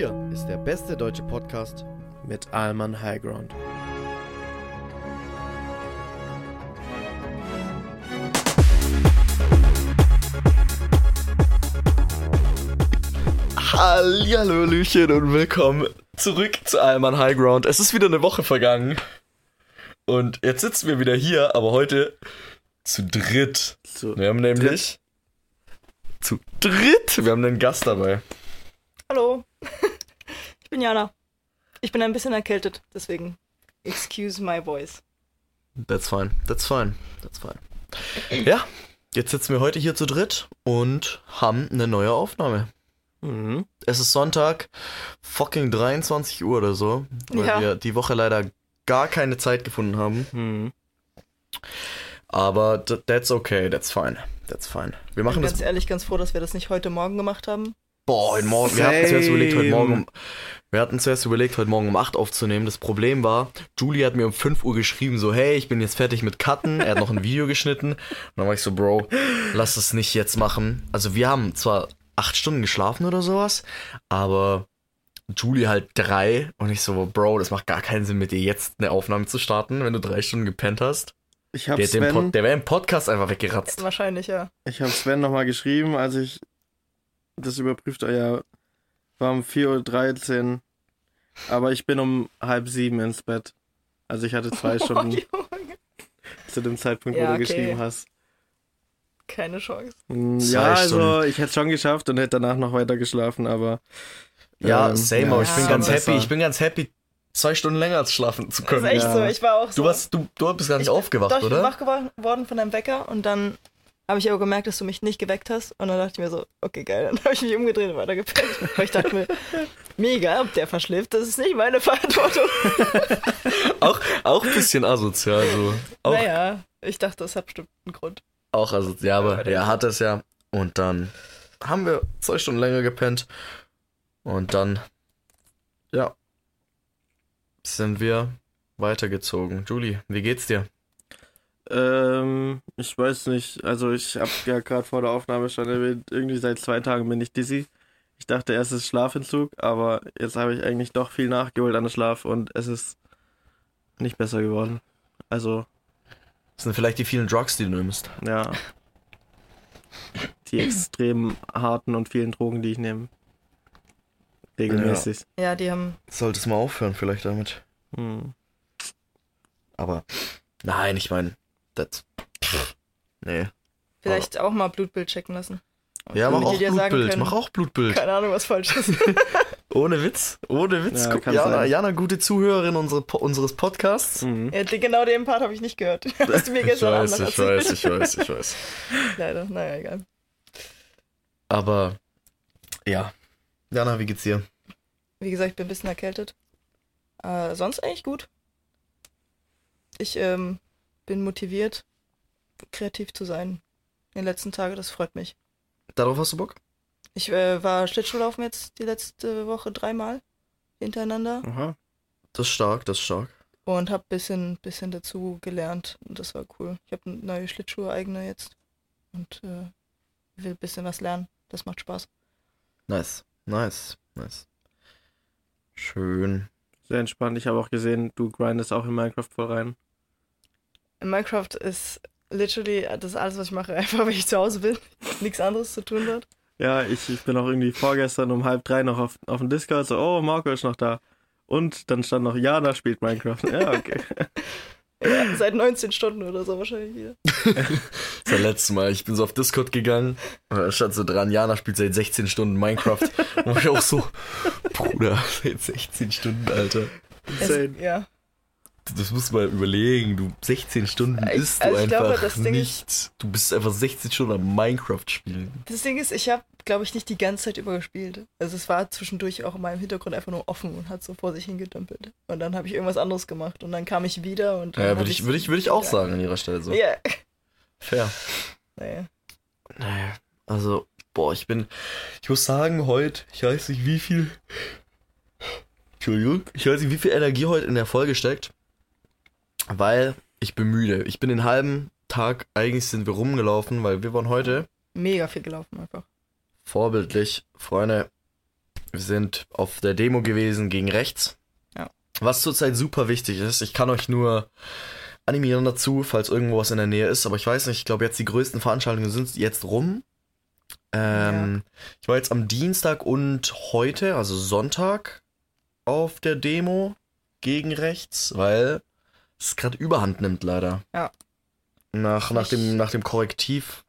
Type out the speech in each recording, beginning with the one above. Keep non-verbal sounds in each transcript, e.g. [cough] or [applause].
Hier ist der beste deutsche Podcast mit Alman Highground. Hallihallöchen und willkommen zurück zu Alman Highground. Es ist wieder eine Woche vergangen. Und jetzt sitzen wir wieder hier, aber heute zu dritt. Zu wir haben nämlich zu dritt. Wir haben einen Gast dabei. Hallo, ich bin Jana. Ich bin ein bisschen erkältet, deswegen excuse my voice. That's fine, that's fine, that's fine. Ja, jetzt sitzen wir heute hier zu dritt und haben eine neue Aufnahme. Mhm. Es ist Sonntag, fucking 23 Uhr oder so, weil Ja. wir die Woche leider gar keine Zeit gefunden haben. Mhm. Aber th- that's okay, that's fine, that's fine. Wir Ich bin machen ganz das. ehrlich ganz froh, dass wir das nicht heute Morgen gemacht haben. Boah, heute Morgen. Wir hatten zuerst überlegt, heute Morgen um. Wir hatten zuerst überlegt, heute Morgen um 8 aufzunehmen. Das Problem war, Julie hat mir um 5 Uhr geschrieben, so, hey, ich bin jetzt fertig mit Cutten. Er hat noch ein Video geschnitten. Und dann war ich so, Bro, lass das nicht jetzt machen. Also wir haben zwar 8 Stunden geschlafen oder sowas, aber Julie halt drei und ich so, Bro, das macht gar keinen Sinn, mit dir jetzt eine Aufnahme zu starten, wenn du drei Stunden gepennt hast. Ich habe Der, Sven, Pod, der wäre im Podcast einfach weggeratzt. Wahrscheinlich, ja. ich hab Sven nochmal geschrieben, als ich das überprüft habe. Ja, war um 4.13 Uhr. Aber ich bin um halb sieben ins Bett. Also ich hatte zwei [laughs] Stunden Oh, zu dem Zeitpunkt, wo Ja, du okay. geschrieben hast. Keine Chance. Mm, Zwei Ja, also Stunden. ich hätte es schon geschafft und hätte danach noch weiter geschlafen, aber. Ja, ähm, same, aber ich bin Ja, ganz besser. happy. Ich bin ganz happy, zwei Stunden länger als schlafen zu Das ist können. echt ja. so. Ich war auch so. Du, warst, du, du bist gar nicht Ich aufgewacht, Doch, ich bin oder? wach geworden von deinem Wecker und dann habe ich aber gemerkt, dass du mich nicht geweckt hast. Und dann dachte ich mir so, okay, geil. Dann [laughs] habe ich mich umgedreht und weitergepennt. Weil ich dachte [laughs] mir, egal, ob der verschläft, das ist nicht meine Verantwortung. [laughs] Auch, auch ein bisschen asozial, so. Auch, Naja, ich dachte, das hat bestimmt einen Grund. auch asozial, aber Aber der- er hat es ja. Und dann haben wir zwei Stunden länger gepennt. Und dann, ja, sind wir weitergezogen. Julie, wie geht's dir? Ähm, ich weiß nicht. Also ich habe ja gerade vor der Aufnahme schon erwähnt, irgendwie seit zwei Tagen bin ich dizzy. Ich dachte erst es ist Schlafentzug, aber jetzt habe ich eigentlich doch viel nachgeholt an den Schlaf und es ist nicht besser geworden. Also, Das sind vielleicht die vielen Drugs, die du nimmst. ja. Die extrem harten und vielen Drogen, die ich nehme. Regelmäßig. Ja, die haben Solltest mal aufhören, vielleicht damit. Hm. Aber, nein, ich meine, das. Nee. vielleicht auch mal Blutbild checken lassen. Ja, mach auch Blutbild, können- mach auch Blutbild. Keine Ahnung, was falsch ist. [laughs] Ohne Witz, ohne Witz. Ja, Guck, Jana, sein. Jana, gute Zuhörerin unsere, Po- unseres Podcasts. Mhm. ja, die- genau den Part habe ich nicht gehört. [laughs] Hast du mir Ich gestern Abend weiß, ich weiß, ich weiß, ich [laughs] weiß. Leider, naja, egal. Aber, ja. Jana, wie geht's dir? Wie gesagt, ich bin ein bisschen erkältet. Äh, sonst eigentlich gut. Ich ähm, bin motiviert, kreativ zu sein. In den letzten Tagen, das freut mich. Darauf hast du Bock? Ich äh, war Schlittschuhlaufen jetzt die letzte Woche dreimal hintereinander Aha. Das ist stark, das ist stark. und habe bisschen, bisschen dazu gelernt. Und das war cool. Ich habe neue Schlittschuhe eigene jetzt und äh, will ein bisschen was lernen. Das macht Spaß. Nice, nice, nice. Schön. Sehr entspannt. Ich habe auch gesehen, du grindest auch in Minecraft voll rein. In Minecraft ist literally das ist alles, was ich mache, [laughs] einfach wenn ich zu Hause bin. Nichts anderes zu tun dort. Ja, ich, ich bin auch irgendwie vorgestern um halb drei noch auf, auf dem Discord, so, oh, Marco ist noch da. Und dann stand noch, Jana spielt Minecraft. Ja, okay. [laughs] Ja, seit 19 Stunden oder so wahrscheinlich wieder. [laughs] Das letzte Mal. Ich bin so auf Discord gegangen und da stand so dran, Jana spielt seit 16 Stunden Minecraft. Und ich auch so, Bruder, seit 16 Stunden, Alter. Insane. Es, ja. Das musst du mal überlegen, du 16 Stunden Ich- bist du also ich einfach glaube, das Ding ist- nicht. Du bist einfach 16 Stunden am Minecraft spielen. Das Ding ist, ich habe, glaube ich, nicht die ganze Zeit über gespielt. Also es war zwischendurch auch in meinem Hintergrund einfach nur offen und hat so vor sich hingedümpelt. Und dann habe ich irgendwas anderes gemacht und dann kam ich wieder und. Ja, würde ich, würde ich, würde ich auch sagen an ihrer Stelle so. Ja. Fair. Naja. Naja, also, boah, ich bin, ich muss sagen, heute, ich weiß nicht, wie viel, Entschuldigung, ich weiß nicht, wie viel Energie heute in der Folge steckt, weil ich bin müde. Ich bin den halben Tag, eigentlich sind wir rumgelaufen, weil wir waren heute Mega viel gelaufen einfach. vorbildlich, Freunde, Wir sind auf der Demo gewesen gegen rechts. Ja. Was zurzeit super wichtig ist, ich kann euch nur animieren dazu, falls irgendwo was in der Nähe ist, aber ich weiß nicht, ich glaube jetzt die größten Veranstaltungen sind jetzt rum. Ähm, Ich war jetzt am Dienstag und heute, also Sonntag, auf der Demo gegen rechts, weil es gerade überhand nimmt leider. Ja. Nach, nach, Ich- dem, nach dem Korrektiv,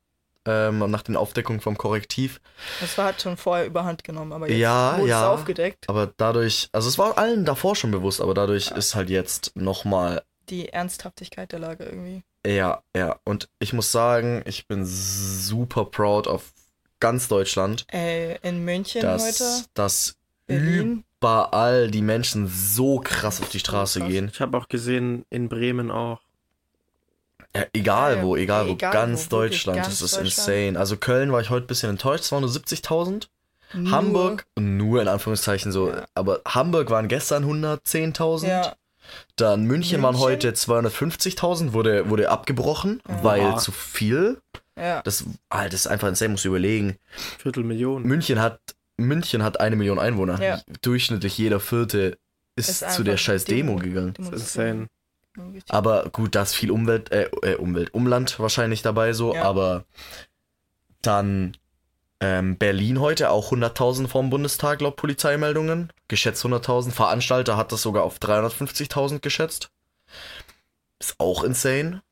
ähm, nach den Aufdeckungen vom Korrektiv. Das war halt schon vorher überhand genommen, aber jetzt Ja, wurde ja. es aufgedeckt. Aber dadurch, also es war allen davor schon bewusst, aber dadurch Ja. ist halt jetzt nochmal, Die Ernsthaftigkeit der Lage irgendwie. ja, ja. Und ich muss sagen, ich bin super proud auf ganz Deutschland, Ey, in München heute, dass, dass Berlin. Überall die Menschen so krass auf die Straße krass. gehen. Ich habe auch gesehen, in Bremen auch. Ja, egal wo, egal wo, egal ganz wo, Deutschland, ganz das ist Deutschland. insane. Also Köln war ich heute ein bisschen enttäuscht, es waren nur 70.000. Nur- Hamburg, nur in Anführungszeichen so, Ja. aber Hamburg waren gestern 110.000. Ja, Dann München, waren München? heute 250.000, wurde, wurde abgebrochen, Ja. weil zu viel. ja. Das, ah, das ist einfach insane, musst du überlegen. Viertelmillion. München hat, München hat eine Million Einwohner. Ja. Durchschnittlich jeder Vierte ist, Ist zu der scheiß Demo, Demo. gegangen. Muss- Das ist insane. Aber gut, da ist viel Umwelt, äh, äh, Umwelt, Umland wahrscheinlich dabei so, Ja. aber dann ähm, Berlin heute auch 100.000 vom Bundestag laut Polizeimeldungen. Geschätzt 100.000. Veranstalter hat das sogar auf 350.000 geschätzt. Ist auch insane.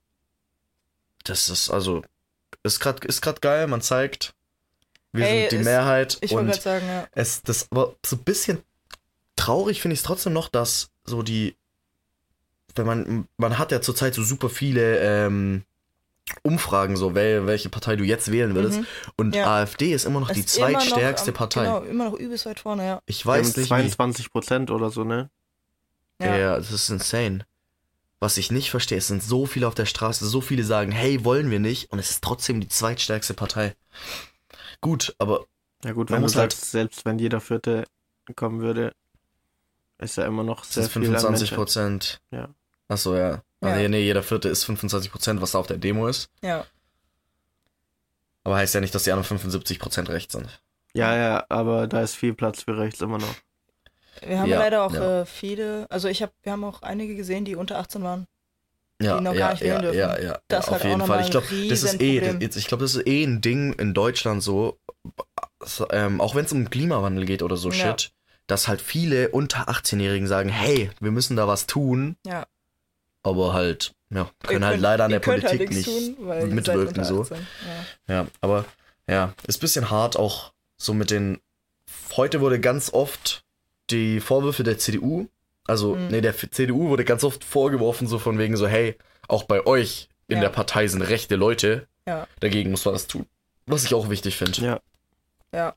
Das ist also, ist grad, ist grad geil, man zeigt, wir Ey, sind die ist- Mehrheit Ich wollte und gerade sagen, ja. es, das aber so ein bisschen traurig finde ich es trotzdem noch, dass so die, wenn man, man hat ja zurzeit so super viele ähm, Umfragen, so wel, welche Partei du jetzt wählen würdest. Mhm. Und Ja. AfD ist immer noch die immer noch zweitstärkste am- Partei. Genau, immer noch übelst weit vorne, ja. Ich weiß nicht, wie, 22 Prozent oder so, ne? Ja. ja. das ist insane. Was ich nicht verstehe, es sind so viele auf der Straße, so viele sagen, hey, wollen wir nicht, und es ist trotzdem die zweitstärkste Partei. Gut, aber Ja gut, Man wenn du muss halt- sagst, selbst wenn jeder Vierte kommen würde, ist ja immer noch sehr an 25 Menschen. Prozent. Ja. Achso, ja. Ja. Nee, nee, jeder Vierte ist 25 Prozent, was da auf der Demo ist. Ja. Aber heißt ja nicht, dass die anderen 75% recht sind. Ja, ja, aber da ist viel Platz für rechts immer noch. Wir haben Ja, leider auch ja. äh, viele, also ich habe, wir haben auch einige gesehen, die unter 18 waren. Ja, Die noch ja, gar nicht ja, wählen dürfen. ja, ja, Das ja, auf halt jeden Fall. Ich glaube, das ist eh, ich glaube, das ist eh ein Ding in Deutschland so, ähm, auch wenn es um Klimawandel geht oder so Ja. Shit, dass halt viele unter 18-Jährigen sagen, hey, wir müssen da was tun, Ja. aber halt, ja, Ihr können halt könnt- leider an ihr der halt Politik nichts nicht tun, ihr mitwirken so. 18. Ja. Ja, aber ja, ist ein bisschen hart auch so mit den. Heute wurde ganz oft die Vorwürfe der CDU, also, Mhm. nee, der CDU wurde ganz oft vorgeworfen, so von wegen so, hey, auch bei euch in Ja. der Partei sind rechte Leute, Ja. dagegen muss man das tun. Was ich auch wichtig finde. Ja. Ja.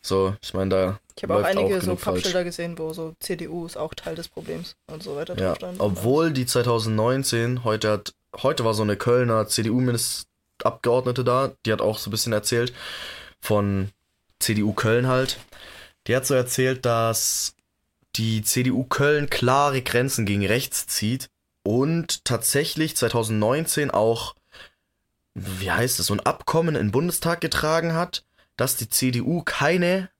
So, ich meine, da. Ich habe auch einige so genug falsch. Pappschilder gesehen, wo so CDU ist auch Teil des Problems und so weiter Ja, drauf stand. obwohl die 2019, heute hat, heute war so eine Kölner CDU-Abgeordnete da, die hat auch so ein bisschen erzählt von CDU Köln halt. Die hat so erzählt, dass die CDU Köln klare Grenzen gegen rechts zieht und tatsächlich 2019 auch, wie heißt es, so ein Abkommen in den Bundestag getragen hat, dass die CDU keine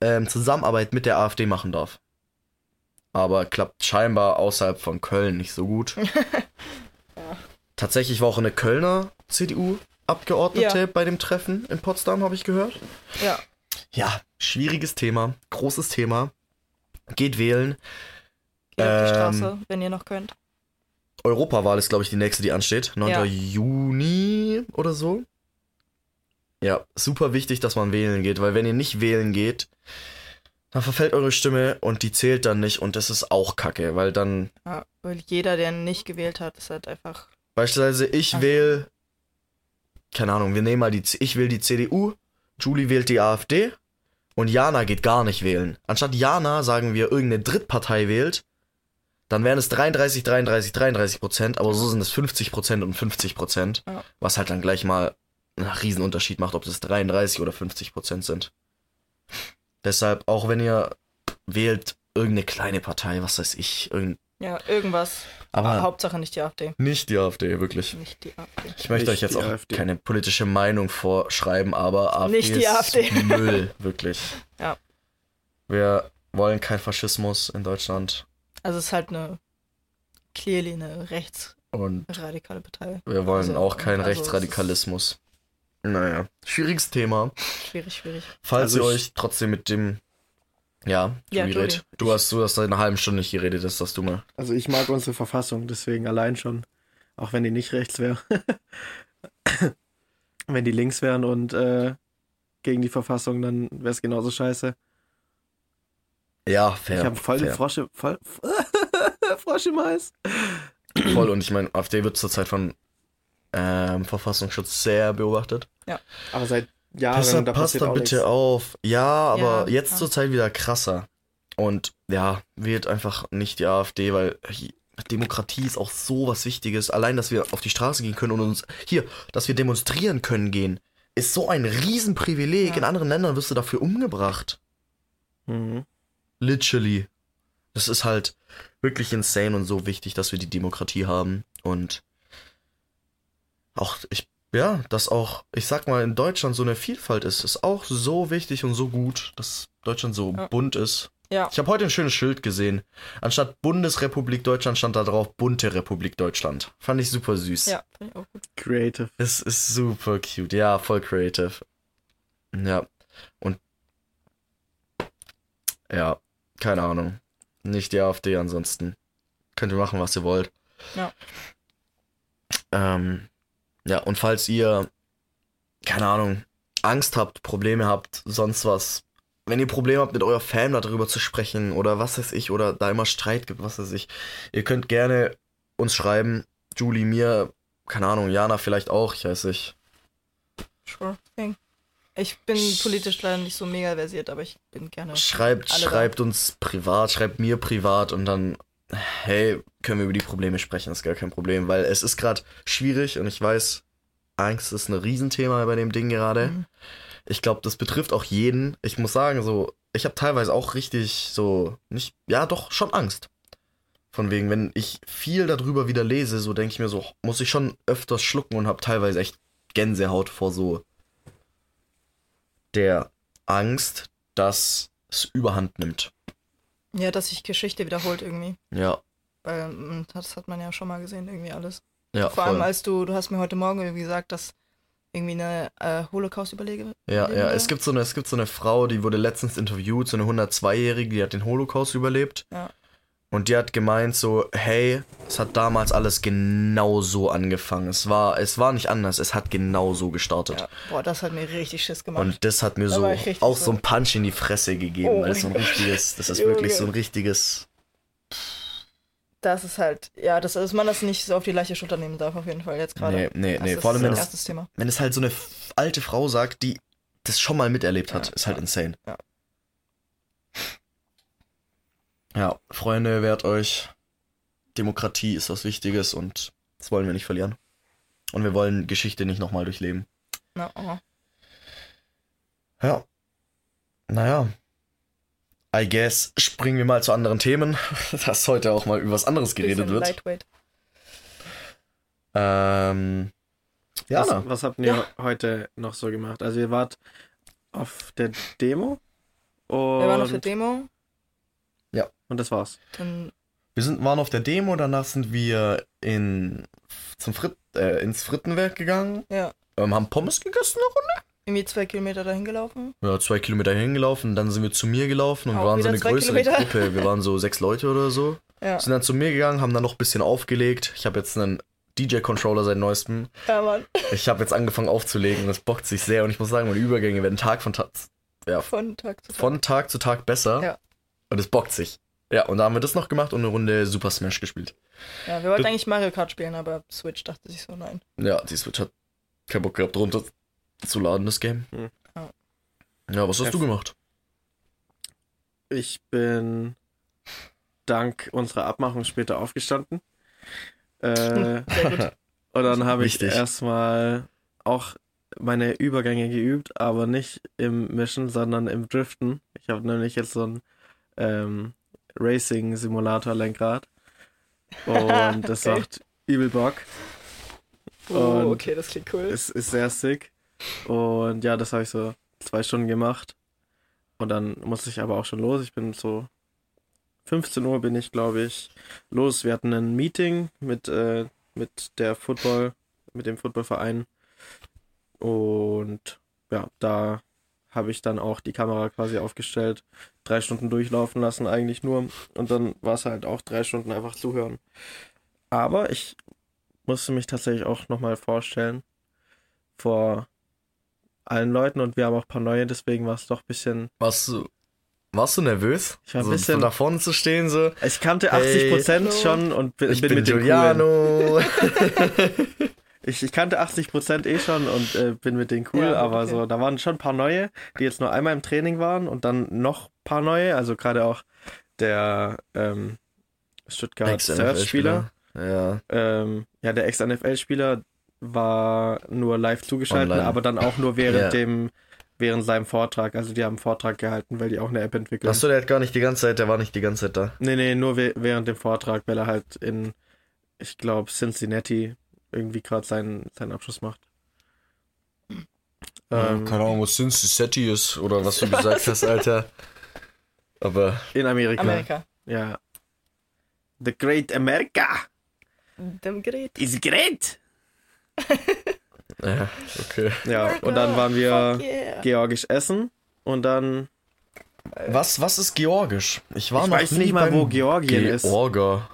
ähm, Zusammenarbeit mit der AfD machen darf. Aber klappt scheinbar außerhalb von Köln nicht so gut. [laughs] Tatsächlich war auch eine Kölner CDU-Abgeordnete Ja. bei dem Treffen in Potsdam, habe ich gehört. Ja, Ja, schwieriges Thema, großes Thema. Geht wählen. geht auf die Ähm, Straße, wenn ihr noch könnt. Europawahl ist, glaube ich, die nächste, die ansteht. 9. Ja. Juni oder so. Ja, super wichtig, dass man wählen geht, weil wenn ihr nicht wählen geht, dann verfällt eure Stimme und die zählt dann nicht und das ist auch kacke, weil dann Ja, weil jeder, der nicht gewählt hat, ist halt einfach. beispielsweise ich Ach. wähle, keine Ahnung, wir nehmen mal die, ich wähle die CDU, Julie wählt die AfD und Jana geht gar nicht wählen. Anstatt Jana, sagen wir, irgendeine Drittpartei wählt, dann wären es 33, 33, 33 Prozent, aber so sind es 50 Prozent und 50 Prozent, Ja. was halt dann gleich mal einen Riesenunterschied macht, ob es 33 oder 50 Prozent sind. [laughs] Deshalb, auch wenn ihr wählt irgendeine kleine Partei, was weiß ich, irgend, Ja, irgendwas. Aber Hauptsache nicht die AfD. nicht die AfD, wirklich. Nicht die AfD. Ich möchte Nicht euch jetzt auch AfD. keine politische Meinung vorschreiben, aber AfD Nicht die ist AfD. [laughs] Müll, wirklich. Ja. Wir wollen keinen Faschismus in Deutschland Also es ist halt eine clearly eine und rechtsradikale Partei. wir wollen Also, auch keinen also Rechtsradikalismus. Naja, schwieriges Thema. Schwierig, schwierig. Falls Also ihr euch trotzdem mit dem. Ja, Ja, Julie, Julie. red. Du hast, du hast seit einer halben Stunde nicht geredet, das sagst du mal. Also ich mag unsere Verfassung, deswegen allein schon. Auch wenn die nicht rechts wäre. [laughs] wenn die links wären und äh, gegen die Verfassung, dann wäre es genauso scheiße. Ja, fair. ich habe voll den fair. Frosch, voll, [laughs] Frosch im Hals. Voll, und ich meine, AfD wird zurzeit von ähm, Verfassungsschutz sehr beobachtet. Aber seit Jahren, Deshalb da passt da bitte nichts. auf. Ja, aber Ja, jetzt ja. zur Zeit wieder krasser. Und ja, wählt einfach nicht die AfD, weil Demokratie ist auch so was Wichtiges. Allein, dass wir auf die Straße gehen können und uns hier, dass wir demonstrieren können gehen, ist so ein Riesenprivileg. Ja. In anderen Ländern wirst du dafür umgebracht. Mhm. Literally. Das ist halt wirklich insane und so wichtig, dass wir die Demokratie haben. Und auch, ich, ja, dass auch, ich sag mal, in Deutschland so eine Vielfalt ist, ist auch so wichtig und so gut, dass Deutschland so Ja. bunt ist. Ja. Ich habe heute ein schönes Schild gesehen. Anstatt Bundesrepublik Deutschland stand da drauf Bunte Republik Deutschland. Fand ich super süß. Ja, finde ich auch gut. Creative. Es ist super cute. Ja, voll creative. Ja. Und. Ja, keine Ahnung. Nicht die AfD ansonsten. Könnt ihr machen, was ihr wollt. Ja. Ähm, ja, und falls ihr, keine Ahnung, Angst habt, Probleme habt, sonst was, wenn ihr Probleme habt, mit eurer Fan darüber zu sprechen oder was weiß ich, oder da immer Streit gibt, was weiß ich, ihr könnt gerne uns schreiben. Julie, mir, keine Ahnung, Jana vielleicht auch, ich weiß nicht. Sure thing. Ich bin politisch leider nicht so mega versiert, aber ich bin gerne. Schreibt, da. schreibt uns privat, schreibt mir privat und dann, hey, können wir über die Probleme sprechen, ist gar kein Problem, weil es ist gerade schwierig und ich weiß, Angst ist ein Riesenthema bei dem Ding gerade. Mhm. Ich glaube, das betrifft auch jeden. Ich muss sagen, so, ich habe teilweise auch richtig so, nicht, ja, doch, schon Angst. Von wegen, wenn ich viel darüber wieder lese, so denke ich mir so, muss ich schon öfters schlucken und habe teilweise echt Gänsehaut vor so der Angst, dass es überhand nimmt. Ja, dass sich Geschichte wiederholt irgendwie. Ja, Weil mm, das hat man ja schon mal gesehen, irgendwie alles. ja, Vor allem, voll. als du, du hast mir heute Morgen irgendwie gesagt, dass irgendwie eine äh, Holocaust-Überlege. Ja, ja, es gibt so eine, es gibt so eine Frau, die wurde letztens interviewt, so eine 102-Jährige, die hat den Holocaust überlebt. Ja. Und die hat gemeint so, hey, es hat damals alles genau so angefangen. Es war, es war nicht anders, es hat genau so gestartet. Ja. Boah, das hat mir richtig Schiss gemacht. Und das hat mir Da so auch so- ein Punch in die Fresse gegeben, Oh weil es so ein richtiges, das ist wirklich so ein richtiges, das ist halt, ja, das, dass man das nicht so auf die leichte Schulter nehmen darf, auf jeden Fall, jetzt gerade. nee, nee, Das nee, vor allem wenn es, wenn es halt so eine alte Frau sagt, die das schon mal miterlebt hat, Ja, ist halt ja, insane. ja. Ja, Freunde, wehrt euch. Demokratie ist was Wichtiges und das wollen wir nicht verlieren. Und wir wollen Geschichte nicht nochmal durchleben. Na, oh. Ja. Naja. I guess springen wir mal zu anderen Themen, [laughs] dass heute auch mal über was anderes geredet wird. Lightweight. Ähm. Jana. Was, was habt ihr Ja. heute noch so gemacht? Also ihr wart auf der Demo und, Wir waren auf der Demo, und das war's. dann Wir sind, waren auf der Demo, danach sind wir in, zum Frit, äh, ins Frittenwerk gegangen, ja, ähm, haben Pommes gegessen irgendwie zwei Kilometer dahin gelaufen. Ja, zwei Kilometer hingelaufen, dann sind wir zu mir gelaufen und Auch wir waren so eine größere Kilometer. Gruppe. Wir waren so sechs Leute oder so. Ja, Sind dann zu mir gegangen, haben dann noch ein bisschen aufgelegt. Ich habe jetzt einen DJ-Controller seit neuestem. ja Mann, Ich habe jetzt angefangen aufzulegen und das bockt sich sehr. Und ich muss sagen, meine Übergänge werden Tag von Tag, ja, von Tag zu Tag. von Tag zu Tag besser. Ja. Und es bockt sich. Ja, und da haben wir das noch gemacht und eine Runde Super Smash gespielt. Ja, wir wollten Das- eigentlich Mario Kart spielen, aber Switch dachte sich so, nein. Ja, die Switch hat keinen Bock gehabt, runter zu laden, das Game. Hm. Ja. Ja, was hast Ja. du gemacht? Ich bin dank unserer Abmachung später aufgestanden. Äh, [laughs] Sehr gut. [laughs] und dann habe ich erstmal auch meine Übergänge geübt, aber nicht im Mischen, sondern im Driften. Ich habe nämlich jetzt so ein ähm, Racing-Simulator-Lenkrad. [laughs] Und das Okay. macht übel Bock. Oh, Und okay, das klingt cool. Es ist sehr sick. Und ja, das habe ich so zwei Stunden gemacht. Und dann musste ich aber auch schon los. Ich bin so 15 Uhr bin ich, glaube ich, los. Wir hatten ein Meeting mit, äh, mit der Football, mit dem Footballverein. Und ja, da habe ich dann auch die Kamera quasi aufgestellt, drei Stunden durchlaufen lassen eigentlich nur. Und dann war es halt auch drei Stunden einfach zuhören. Aber ich musste mich tatsächlich auch nochmal vorstellen vor allen Leuten und wir haben auch ein paar neue, deswegen war es doch ein bisschen. Warst du, warst du nervös? Ich war ein so, bisschen- so da vorne zu stehen, so. Ich kannte Hey, 80% hallo. schon und bin, Ich bin, bin, mit den Coolen. [laughs] [laughs] Ich, ich kannte 80% eh schon und äh, bin mit denen cool, Ja, aber okay. so, da waren schon ein paar neue, die jetzt nur einmal im Training waren und dann noch ein paar neue, also gerade auch der ähm, Stuttgart Search-Spieler. Ja. Ähm, ja, der Ex-NFL-Spieler war nur live zugeschaltet, Online. aber dann auch nur während Ja. dem, während seinem Vortrag. Also die haben einen Vortrag gehalten, weil die auch eine App entwickeln. Achso, der hat gar nicht die ganze Zeit, der war nicht die ganze Zeit da. Nee, nee, nur während dem Vortrag, weil er halt in, ich glaube, Cincinnati irgendwie gerade seinen, seinen Abschluss macht. Ähm, Keine Ahnung, was Cincinnati ist oder was du gesagt hast, [laughs] Alter. Aber in Amerika. Amerika. Ja. The Great America Dem Gerät. is great. ja, okay. Ja, und dann waren wir yeah. georgisch essen und dann, Was, was ist Georgisch? Ich war ich noch weiß nie nicht mal, wo Georgien ist. Georger.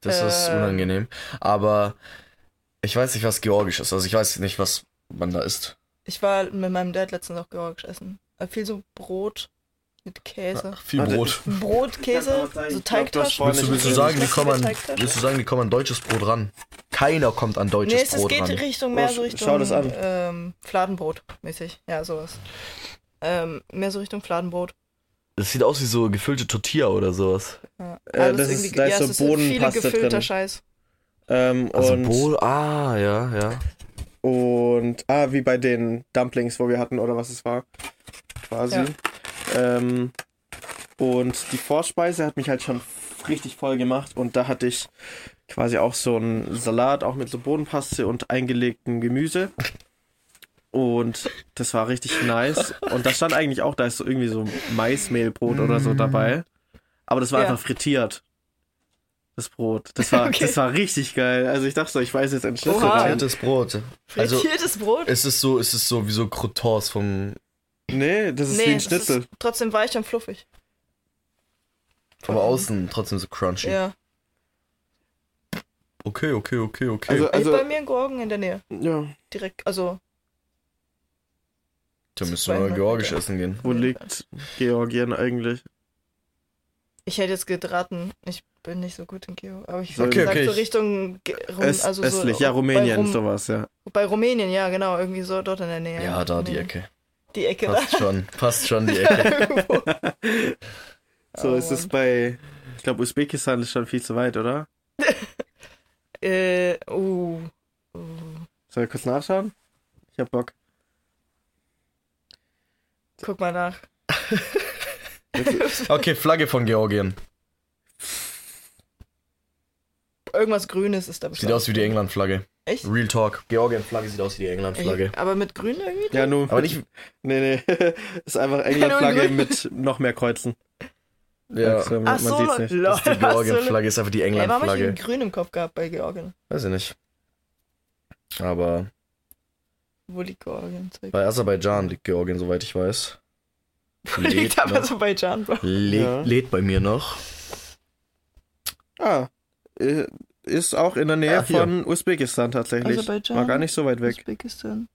Das ist Ähm. unangenehm. Aber ich weiß nicht, was Georgisch ist. Also ich weiß nicht, was man da isst. Ich war mit meinem Dad letztens auch georgisch essen. Äh, Viel so Brot mit Käse. Viel Warte, Brot. Brot, Käse, so Teigtaschen. Willst du, willst du sagen, die kommen an, Teigtaschen? willst du sagen, die kommen an deutsches Brot ran? Keiner kommt an deutsches Nee, es, es Brot geht ran. Richtung mehr Oh, so Richtung schau das an. Ähm, Fladenbrot mäßig. Ja, sowas. Ähm, mehr so Richtung Fladenbrot. Das sieht aus wie so gefüllte Tortilla oder sowas. Ja. Äh, Alles das ist- da ist ja, so Bohnenpaste gefüllter drin. Scheiß. Ähm, Also Bohl, ah, ja, ja. und, ah, wie bei den Dumplings, wo wir hatten, oder was es war. Quasi. Ja. Ähm, und die Vorspeise hat mich halt schon richtig voll gemacht und da hatte ich quasi auch so einen Salat, auch mit so Bodenpaste und eingelegtem Gemüse. Und das war richtig nice. Und da stand eigentlich auch, da ist so irgendwie so Maismehlbrot oder so dabei. Aber das war Ja. einfach frittiert. Das Brot. Das war, Okay. das war richtig geil. Also ich dachte so, ich weiß jetzt ein rein. Frittiertes Brot. Also, Frittiertes Brot? es ist so, es ist so wie so Croutons vom, Nee, das ist wie ein Schnitzel. Trotzdem weich und fluffig. aber außen trotzdem so crunchy. Ja. Okay, okay, okay, okay. Also, Also, also, bei mir in Gorgen in der Nähe. ja. Direkt, also. Da müssen wir mal 200 Georgisch essen gehen. Wo liegt Georgien eigentlich? Ich hätte jetzt geraten, ich bin nicht so gut in Geo, aber ich Okay, hätte gesagt, okay, so ich- Richtung Ge- Rum, Öst, also östlich, so ja, Rumänien, bei, Rum, sowas, ja. bei Rumänien, ja, genau, irgendwie so dort in der Nähe. Ja, da die. Ecke. Die Ecke Passt schon, passt schon die Ecke. [laughs] da. [laughs] So Oh, ist es bei, ich glaube, Usbekistan ist schon viel zu weit, oder? [laughs] Äh, uh, uh. Soll ich kurz nachschauen? Ich hab Bock. Guck mal nach. [laughs] Okay, Flagge von Georgien. Irgendwas Grünes ist da Sieht bestimmt. aus wie die England-Flagge. Echt? Real Talk. Georgien-Flagge sieht aus wie die England-Flagge. Aber mit Grün irgendwie? Ja, nur. Aber nicht. Nee, nee. [laughs] ist einfach England-Flagge mit noch mehr Kreuzen. Ja. Also, man, Ach man so, sieht's nicht. lol. Das ist die Georgien-Flagge, ist einfach die Ey, warum hab ich England-Flagge. irgendwie Grün im Kopf gehabt bei Georgien? Weiß ich nicht. Aber Wo liegt Georgien? Zeig. bei Aserbaidschan liegt Georgien, soweit ich weiß. Wo [laughs] liegt aber noch. so bei Jan, Bro? Lädt, Ja. lädt bei mir noch. Ah, äh, ist auch in der Nähe Ah, von Usbekistan tatsächlich. Aserbaidschan, War gar nicht so weit weg. Usbekistan.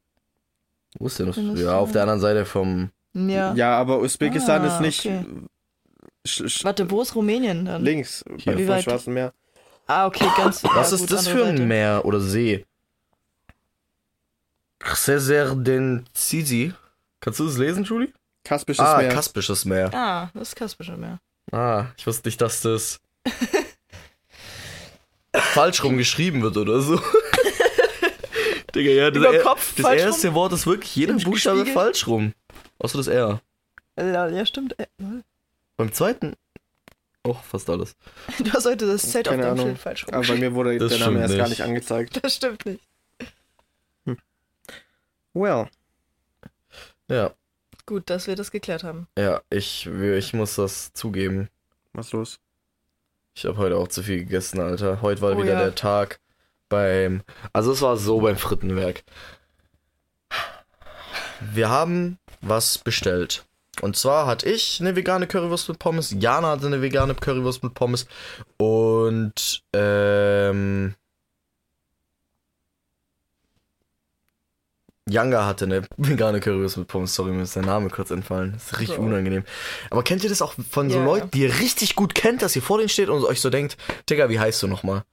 Wo ist denn das? Ja, auf der anderen Seite vom. Ja. Ja, aber Usbekistan Ah, ist nicht okay. Warte, wo ist Rumänien dann? links Hier. bei- Wie vom weit? Schwarzen Meer. Ah, okay, ganz. Was ja, ist gut, das für ein Seite. Meer oder See? Den Zizi. Kannst du das lesen, Julie? Kaspisches Ah, Meer. Kaspisches Meer. Ah, das ist Kaspische Meer. Ah, ich wusste nicht, dass das falsch rum geschrieben wird oder so. [laughs] Digga, ja, das, Über er- Kopf, das erste Wort ist wirklich jeder Buchstabe Spiegel? falsch rum. Außer das R. Ja, stimmt. Äh. Beim zweiten auch fast alles. [laughs] Du hast heute das Set auf Keine deinem Ahnung. Schild falsch aber bei rumgeschrieben. mir wurde Das der Name erst gar nicht. nicht angezeigt. Das stimmt nicht. Well. Gut, dass wir das geklärt haben. Ja, ich, ich muss das zugeben. Was los? Ich habe heute auch zu viel gegessen, Alter. Heute war Oh wieder ja. der Tag beim. Also es war so beim Frittenwerk. Wir haben was bestellt. Und zwar hatte ich eine vegane Currywurst mit Pommes, Jana hatte eine vegane Currywurst mit Pommes und ähm, Yanga hatte eine [laughs] vegane Currywurst mit Pommes. Sorry, mir ist der Name kurz entfallen. Das ist richtig So. unangenehm. Aber kennt ihr das auch von so Ja. Leuten, die ihr richtig gut kennt, dass ihr vor denen steht und euch so denkt, Digga, wie heißt du nochmal?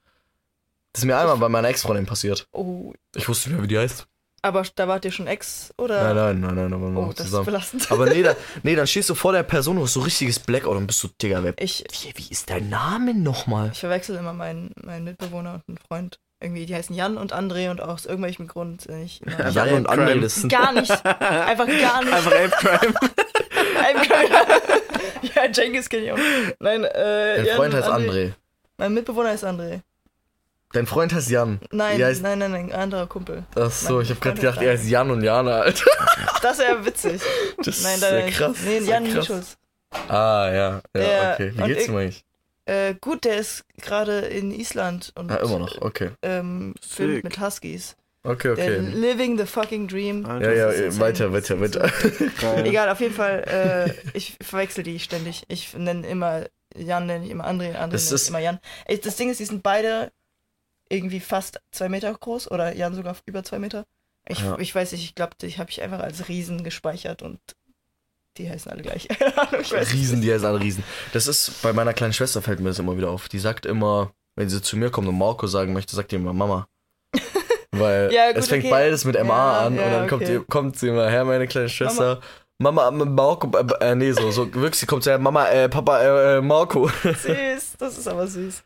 Das ist mir einmal bei meiner Ex-Freundin passiert. Oh, Ich wusste nicht mehr, wie die heißt. aber da wart ihr schon Ex, oder? Nein, nein, nein, nein, aber Oh, waren das ist zusammen. belastend. Aber nee, da, [laughs] nee, dann stehst du vor der Person, du hast so richtiges Blackout und bist so, Digga, wer, Ich, wie, wie ist dein Name nochmal? ich verwechsel immer meinen, meinen Mitbewohner und einen Freund. Irgendwie, die heißen Jan und André und aus irgendwelchem Grund ich immer Einfach Jan und Ape Crime. André, das sind Gar nicht. Einfach gar nicht. Einfach Ape Crime. [laughs] [laughs] ja, Jenkins kenne ich auch. Nein, äh. Dein Jan Freund und heißt André. Mein Mitbewohner ist André. Dein Freund heißt Jan. Nein, heißt- nein, nein, nein, ein anderer Kumpel. Ach so, Mein ich hab grad Freund gedacht, heißt er heißt Jan und Jana, Alter. [laughs] Das wäre witzig. Das Nein, ist da sehr krass. Nee, sehr Jan. Mischulz. Ah, ja. Ja, Der- okay. Wie geht's ich- ihm eigentlich? Äh, gut, der ist gerade in Island und Ah, immer noch. Okay. ähm, filmt mit Huskies. Okay, Der okay. living the fucking dream. Alter, Ja, ja, insane. weiter, weiter, weiter. Egal, auf jeden Fall, äh, ich verwechsel die ständig. Ich nenne immer Jan, nenne ich immer André, André Das nenne ist- ich immer Jan. Das Ding ist, die sind beide irgendwie fast zwei Meter groß oder Jan sogar über zwei Meter. Ich, Ja. ich weiß nicht, ich glaube, die habe ich einfach als Riesen gespeichert und die heißen alle gleich. [laughs] Riesen, die heißen alle Riesen. Das ist, bei meiner kleinen Schwester fällt mir das immer wieder auf. Die sagt immer, wenn sie zu mir kommt und Marco sagen möchte, sagt die immer Mama. [laughs] Weil Ja, gut, es fängt okay. beides mit MA Ja, an ja, und dann kommt, okay. die, kommt sie immer her, meine kleine Schwester. Mama, äh, Marco, äh, äh, nee, so, so, wirklich, sie kommt zu her, Mama, äh, Papa, äh, äh, Marco. [laughs] Süß, das ist aber süß.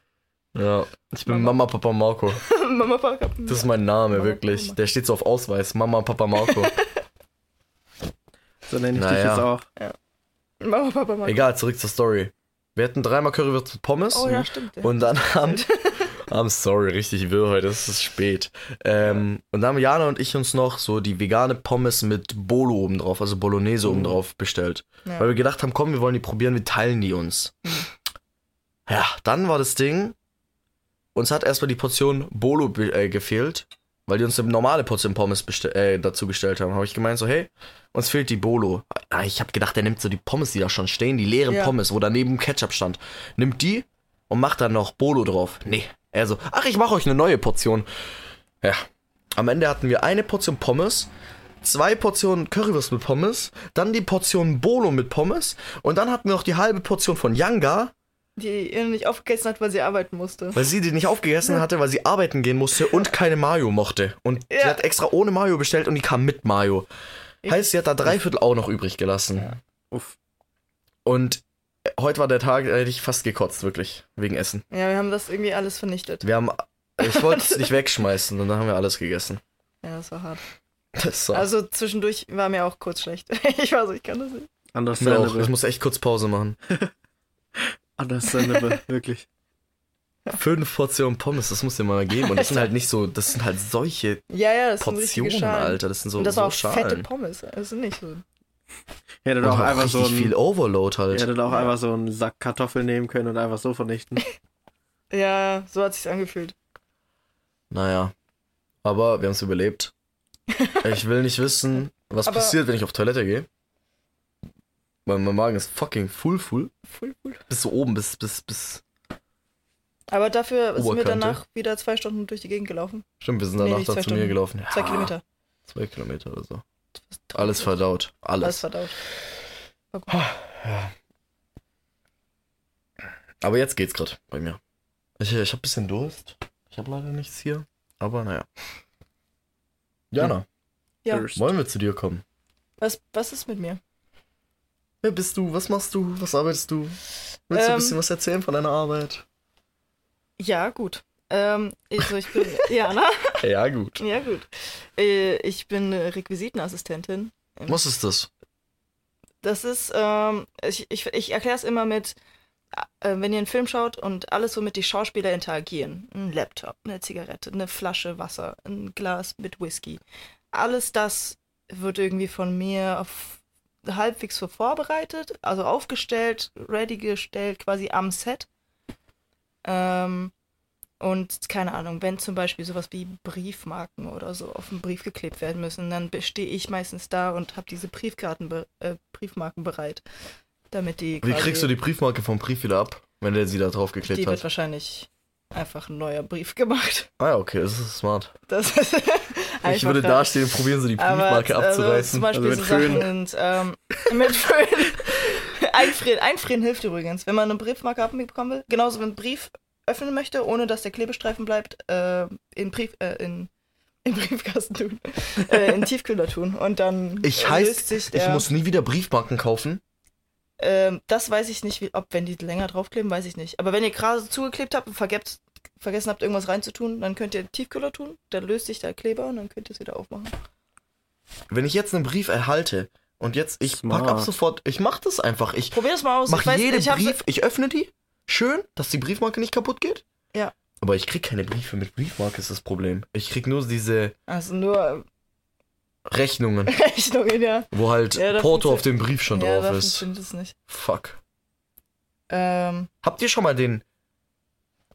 Ja, ich bin Mama. Mama, Papa, Marco. Mama, Papa. Das ist mein Name, Mama, wirklich. Mama. Der steht so auf Ausweis. Mama, Papa, Marco. So nenne ich dich Naja. jetzt auch. Mama, Papa, Mama. Egal, zurück zur Story. Wir hatten dreimal Currywurst mit Pommes. Oh ja, stimmt. Und dann haben. [laughs] I'm sorry, richtig wirr heute, es ist spät. Ähm, und dann haben Jana und ich uns noch so die vegane Pommes mit Bolo oben drauf, also Bolognese oben Mhm. drauf bestellt. Ja. Weil wir gedacht haben, komm, wir wollen die probieren, wir teilen die uns. Ja, dann war das Ding, uns hat erstmal die Portion Bolo äh, gefehlt, weil die uns eine normale Portion Pommes äh, dazu gestellt haben. Habe ich gemeint so, hey, uns fehlt die Bolo. Ah, Ich habe gedacht, der nimmt so die Pommes, die da schon stehen, die leeren Ja. Pommes, wo daneben Ketchup stand. Nimmt die und macht dann noch Bolo drauf. Nee, er so, ach, ich mache euch eine neue Portion. Ja, am Ende hatten wir eine Portion Pommes, zwei Portionen Currywurst mit Pommes, dann die Portion Bolo mit Pommes und dann hatten wir noch die halbe Portion von Yanga, Die ihr nicht aufgegessen hat, weil sie arbeiten musste. weil sie die nicht aufgegessen hatte, weil sie arbeiten gehen musste und keine Mayo mochte. Und sie Ja. hat extra ohne Mayo bestellt und die kam mit Mayo. Heißt, sie hat da drei Viertel auch noch übrig gelassen. Ja. Uff. Und äh, heute war der Tag, da hätte ich fast gekotzt, wirklich, wegen Essen. Ja, wir haben das irgendwie alles vernichtet. Wir haben, ich wollte es [laughs] nicht wegschmeißen und dann haben wir alles gegessen. Ja, das war hart. Das war Also zwischendurch war mir auch kurz schlecht. [laughs] Ich war so, ich kann das nicht. auch. Ich muss echt kurz Pause machen. [laughs] Understandable, [laughs] wirklich. Fünf Portionen Pommes, das muss dir mal geben. Und das sind halt nicht so, das sind halt solche Ja, ja, das sind Portionen, Schalen. Alter. Das sind so, Und das so auch fette Schalen. Pommes. Also nicht so. Ihr hättet auch einfach richtig so ein, viel Overload ihr halt. hättet auch Ja. einfach so einen Sack Kartoffeln nehmen können und einfach so vernichten. [laughs] Ja, so hat sich's angefühlt. Naja. Aber wir haben es überlebt. [laughs] Ich will nicht wissen, was Aber- passiert, wenn ich auf Toilette gehe. Weil mein Magen ist fucking full, full. Voll cool. Bis so oben, bis, bis, bis. Aber dafür sind wir Oberkante. danach wieder zwei Stunden durch die Gegend gelaufen. Stimmt, wir sind Nee, danach nicht da zwei zu mir Stunden. gelaufen. Zwei Ja, Kilometer. Zwei Kilometer oder so. Alles verdaut. Alles Alles. verdaut. Aber jetzt geht's grad bei mir. Ich, ich hab bisschen Durst. Ich hab leider nichts hier. Aber naja. Jana, Ja. Wollen wir zu dir kommen? Was, was ist mit mir? Wer bist du? Was machst du? Was arbeitest du? Willst du ein Ähm, bisschen was erzählen von deiner Arbeit? Ja, gut. Ähm, also ich bin [laughs] Jana. Ja, gut. Ja, gut. Äh, ich bin Requisitenassistentin. Was ist das? Das ist, ähm, ich, ich, ich erkläre es immer mit, äh, wenn ihr einen Film schaut und alles, womit die Schauspieler interagieren. Ein Laptop, eine Zigarette, eine Flasche Wasser, ein Glas mit Whisky. Alles das wird irgendwie von mir auf halbwegs so vorbereitet, also aufgestellt, ready gestellt, quasi am Set. Ähm, und keine Ahnung, wenn zum Beispiel sowas wie Briefmarken oder so auf den Brief geklebt werden müssen, dann stehe ich meistens da und habe diese Briefkarten, äh, Briefmarken bereit, damit die. Wie kriegst du die Briefmarke vom Brief wieder ab, wenn der sie da drauf geklebt Die wird hat? wahrscheinlich einfach ein neuer Brief gemacht. Ah ja, okay, das ist smart. Das [laughs] ist Ich würde einfacher. dastehen und probieren, so die Briefmarke Aber, Also, abzureißen. zum Beispiel Also mit so Föhn. Sind, ähm, mit Föhn. [laughs] Einfrieren, einfrieren hilft übrigens, wenn man eine Briefmarke abbekommen will. Genauso, wenn ein Brief öffnen möchte, ohne dass der Klebestreifen bleibt, äh, in Brief, äh, in, [laughs] in Briefkasten tun, äh, in [laughs] Tiefkühler tun und dann ich heißt, sich ich der, muss nie wieder Briefmarken kaufen. ähm, das weiß ich nicht, wie, ob wenn die länger draufkleben, weiß ich nicht. Aber wenn ihr gerade so zugeklebt habt und vergebt, vergessen habt, irgendwas reinzutun, dann könnt ihr Tiefkühler tun, dann löst sich der Kleber und dann könnt ihr es wieder aufmachen. Wenn ich jetzt einen Brief erhalte und jetzt, ich pack ab Smart. sofort, ich mach das einfach. Ich Probier das mal aus. mach ich weiß, jeden ich Brief, ich öffne die, schön, dass die Briefmarke nicht kaputt geht. Ja. Aber ich krieg keine Briefe mit Briefmarke, ist das Problem. Ich krieg nur diese Also nur Rechnungen, [laughs] Rechnungen, ja. wo halt Ja, Porto auf dem Brief schon ja, drauf ist. funktioniert es nicht. Fuck. Ähm, Habt ihr schon mal den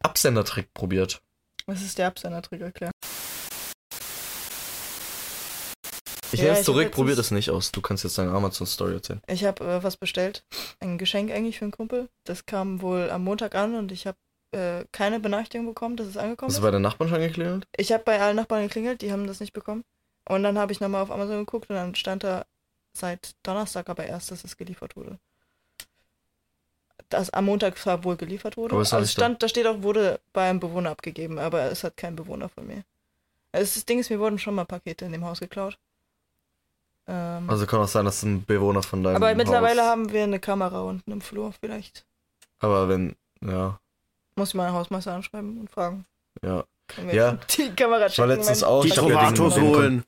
Absendertrick probiert? was ist der Absendertrick? Erklär. Ich Ja, nehme es zurück, probier das nicht aus. Du kannst jetzt deine Amazon-Story erzählen. Ich habe äh, was bestellt. Ein Geschenk eigentlich für einen Kumpel. Das kam wohl am Montag an und ich habe äh, keine Benachrichtigung bekommen, dass es angekommen Hast ist. du bei den Nachbarn schon geklingelt? Ich habe bei allen Nachbarn geklingelt, die haben das nicht bekommen. Und dann habe ich nochmal auf Amazon geguckt und dann stand da seit Donnerstag aber erst, dass es geliefert wurde. Das am Montag zwar wohl geliefert wurde. Aber es Also stand, da steht auch, wurde bei einem Bewohner abgegeben, aber es hat kein Bewohner von mir. Also das Ding ist, mir wurden schon mal Pakete in dem Haus geklaut. Ähm, Also kann auch sein, dass ein Bewohner von deinem aber mittlerweile Haus... haben wir eine Kamera unten im Flur, vielleicht. Aber wenn, ja, Muss ich mal einen Hausmeister anschreiben und fragen. ja. Ja. Die Kamera Ich war checken, letztens auch- Die holen.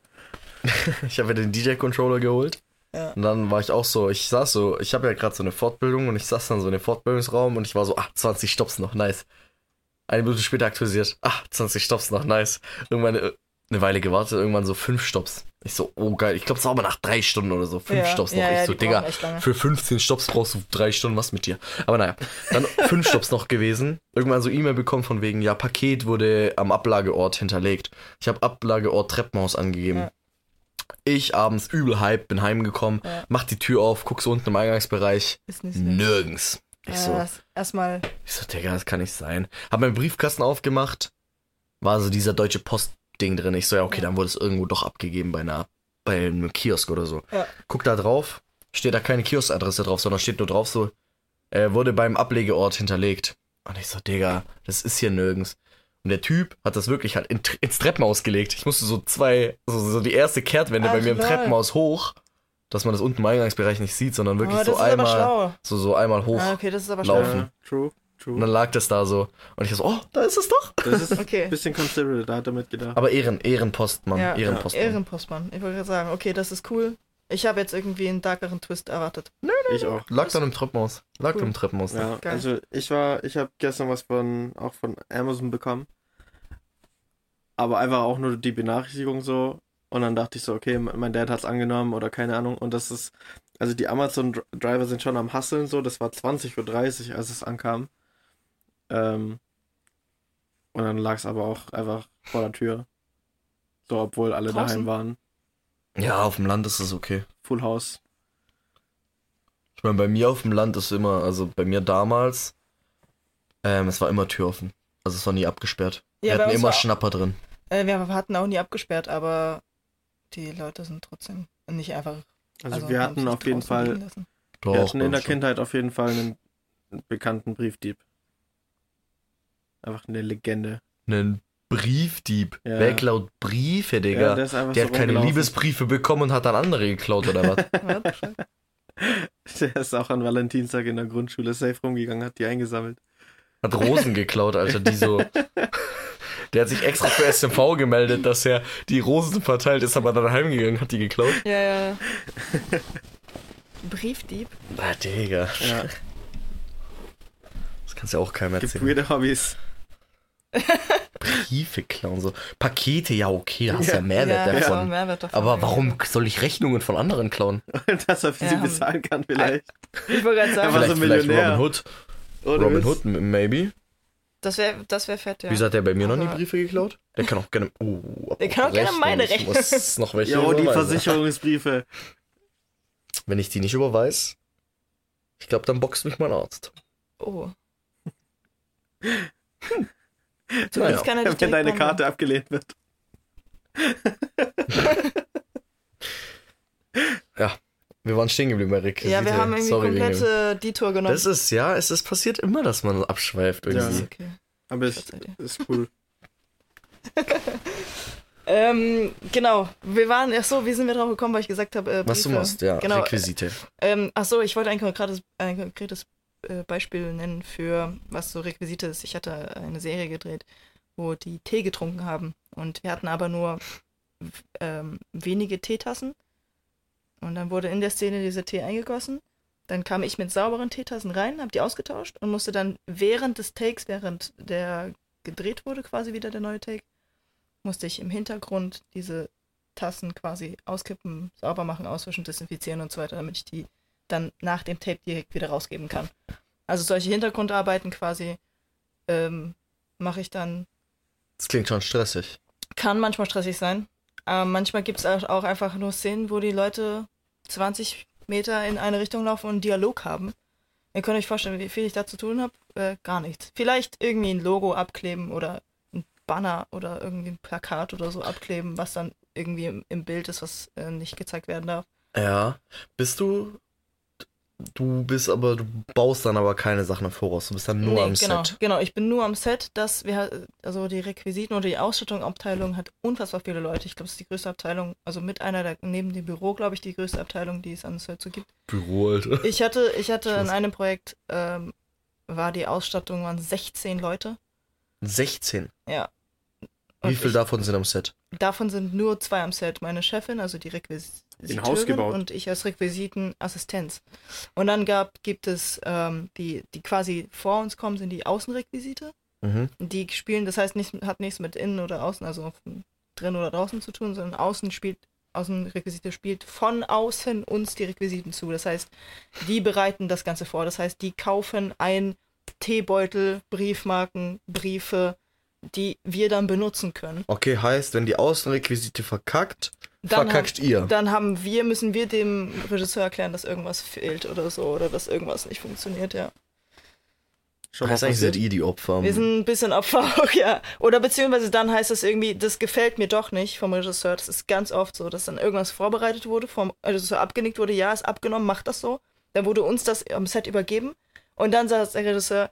Ich habe mir den DJ-Controller geholt. [laughs] Ja. Und dann war ich auch so, ich saß so, ich habe ja gerade so eine Fortbildung und ich saß dann so in dem Fortbildungsraum und ich war so, ah, 20 Stops noch, nice. Eine Minute später aktualisiert, ah, 20 Stops noch, nice. Irgendwann äh, eine Weile gewartet, irgendwann so fünf Stops. Ich so, oh geil, ich glaube es war aber nach drei Stunden oder so, fünf Ja, Stops noch. ja, ich ja, so, Digga, für 15 Stops brauchst du drei Stunden, was mit dir? Aber naja, dann [laughs] fünf Stops noch gewesen. Irgendwann so E-Mail bekommen von wegen, ja, Paket wurde am Ablageort hinterlegt. Ich habe Ablageort Treppenhaus angegeben. Ich abends übel hype, bin heimgekommen, Ja. mach die Tür auf, guck so unten im Eingangsbereich. Ist nicht. Nirgends. Ich Ja, so, Erstmal ich so, Digga, das kann nicht sein. Hab meinen Briefkasten aufgemacht, war so dieser deutsche Post-Ding drin. Ich so, ja, okay, Ja. dann wurde es irgendwo doch abgegeben bei einer, bei einem Kiosk oder so. Ja. Guck da drauf, steht da keine Kioskadresse drauf, sondern steht nur drauf so, äh, wurde beim Ablegeort hinterlegt. Und ich so, Digga, das ist hier nirgends. Und der Typ hat das wirklich halt in, ins Treppenhaus gelegt. Ich musste so zwei, so, so die erste Kehrtwende Ach, bei mir im. Treppenhaus hoch, dass man das unten im Eingangsbereich nicht sieht, sondern wirklich oh, so einmal, so, so einmal hoch. Ah, okay, das ist aber laufen. schlau. Ja, true, Und true. dann lag das da so. Und ich so, oh, da ist es doch. Das ist [laughs] Okay. ein bisschen considerate, da hat er mitgedacht. Aber Ehren, Ehrenpostmann, Ja, Ehrenpostmann. Ehrenpostmann. Ich wollte gerade sagen, okay, das ist cool. Ich habe jetzt irgendwie einen darkeren Twist erwartet. Ich auch. Lag dann im Treppenhaus. Lag Cool. dann im Treppenhaus. Ja, Geil. also ich war, ich habe gestern was von, auch von Amazon bekommen. Aber einfach auch nur die Benachrichtigung so. Und dann dachte ich so, okay, mein Dad hat's angenommen oder keine Ahnung. Und das ist, also die Amazon-Driver sind schon am Hasseln so. Das war 20.30 Uhr, als es ankam. Ähm, und dann lag es aber auch einfach vor der Tür. So, obwohl alle Draußen? daheim waren. Ja, auf dem Land ist es okay. Full House. Ich meine, bei mir auf dem Land ist immer, also bei mir damals, ähm, es war immer Tür offen. Also es war nie abgesperrt. Ja, Wir hatten immer war- Schnapper drin. Äh, wir hatten auch nie abgesperrt, aber die Leute sind trotzdem nicht einfach. Also, wir haben hatten auf jeden Fall. Doch, Wir hatten in der schon. Kindheit auf jeden Fall einen bekannten Briefdieb. Einfach eine Legende. Einen Briefdieb. Ja. Wer klaut Briefe, Digga? der einfach der so hat keine. Liebesbriefe bekommen und hat dann andere geklaut, oder was? [laughs] Ja. Der ist auch an Valentinstag in der Grundschule safe rumgegangen, hat die eingesammelt. Hat Rosen geklaut, Alter, die so. [laughs] Der hat sich extra für SMV gemeldet, dass er die Rosen verteilt, ist aber dann heimgegangen, hat die geklaut. ja, ja. ja. Briefdieb? Ah, Digga. Ja, Das kannst du ja auch keinem gibt erzählen. weirde Hobbys. Briefe klauen, so Pakete, ja okay, da hast du ja, Ja. Mehrwert ja, davon. ja, Mehrwert davon. Aber warum soll ich Rechnungen von anderen klauen? Dass er für sie bezahlen kann, vielleicht. Ich wollte gerade sagen, war vielleicht, so vielleicht Millionär. Robin Hood. Ohne Robin. Hood, maybe. das wäre das wär fett, ja. Wieso hat der bei mir noch nie Aber- Briefe geklaut? Der kann auch gerne. Oh, Der kann auch gerne meine Ich muss noch welche [laughs] Ja, oh, die. Versicherungsbriefe. Wenn ich die nicht überweis, ich glaube, dann boxt mich mein Arzt. Oh. [laughs] [laughs] Naja. Zumindest kann er dich Wenn deine. Karte abgelehnt wird. [laughs] Wir waren stehen geblieben bei Requisite. Ja, wir haben irgendwie Sorry, komplette Detour genommen. Das ist, ja, es ist passiert immer, dass man abschweift irgendwie. Ja. okay. Aber es ist cool. [laughs] Ähm, genau. Wir waren, ach so, wie sind wir drauf gekommen, weil ich gesagt habe, äh, Was du machst, ja, Genau. Requisite. Ähm, ach so, ich wollte ein konkretes, ein konkretes äh, Beispiel nennen für was so Requisite ist. Ich hatte eine Serie gedreht, wo die Tee getrunken haben und wir hatten aber nur ähm, wenige Teetassen und dann wurde in der Szene dieser Tee eingegossen. Dann kam ich mit sauberen Teetassen rein, habe die ausgetauscht und musste dann während des Takes, während der gedreht wurde, quasi wieder der neue Take, musste ich im Hintergrund diese Tassen quasi auskippen, sauber machen, auswischen, desinfizieren und so weiter, damit ich die dann nach dem Tape direkt wieder rausgeben kann. Also solche Hintergrundarbeiten quasi ähm, mache ich dann. Das klingt schon stressig. Kann manchmal stressig sein. Aber manchmal gibt es auch einfach nur Szenen, wo die Leute 20 Meter in eine Richtung laufen und einen Dialog haben. Ihr könnt euch vorstellen, wie viel ich da zu tun habe? Äh, gar nichts. Vielleicht irgendwie ein Logo abkleben oder ein Banner oder irgendwie ein Plakat oder so abkleben, was dann irgendwie im, im Bild ist, was äh, nicht gezeigt werden darf. Ja. Bist du. Du bist aber, du baust dann aber keine Sachen im Voraus. Du bist dann nur Nee, am genau, Set. Genau, ich bin nur am Set, dass wir, also die Requisiten oder die Ausstattungsabteilung hat unfassbar viele Leute. Ich glaube, es ist die größte Abteilung, also mit einer der, neben dem Büro, glaube ich, die größte Abteilung, die es am Set so gibt. Büro, Alter. Ich hatte, ich hatte in Schluss. einem Projekt, ähm, war die Ausstattung, waren 16 Leute. 16. Ja. Wie Und viel ich, davon sind am Set? Davon sind nur zwei am Set. Meine Chefin, also die Requisiteurin Haus gebaut. und ich als Requisitenassistenz. Und dann gab, gibt es ähm, die, die quasi vor uns kommen, sind die Außenrequisite. Mhm. Die spielen, das heißt, nicht, hat nichts mit innen oder außen, also drin oder draußen zu tun, sondern außen spielt, Außenrequisite spielt von außen uns die Requisiten zu. Das heißt, die bereiten das Ganze vor. Das heißt, die kaufen ein Teebeutel, Briefmarken, Briefe, die wir dann benutzen können. Okay, heißt, wenn die Außenrequisite verkackt, Dann verkackt ihr. Dann haben wir, müssen wir dem Regisseur erklären, dass irgendwas fehlt oder so, oder dass irgendwas nicht funktioniert, ja. Schon heißt eigentlich, seid ihr die Opfer. Wir sind ein bisschen Opfer [laughs] auch, ja. Oder beziehungsweise dann heißt es irgendwie, das gefällt mir doch nicht vom Regisseur. Das ist ganz oft so, dass dann irgendwas vorbereitet wurde, vom Regisseur abgenickt wurde, ja, ist abgenommen, macht das so. Dann wurde uns das am Set übergeben. Und dann sagt der Regisseur,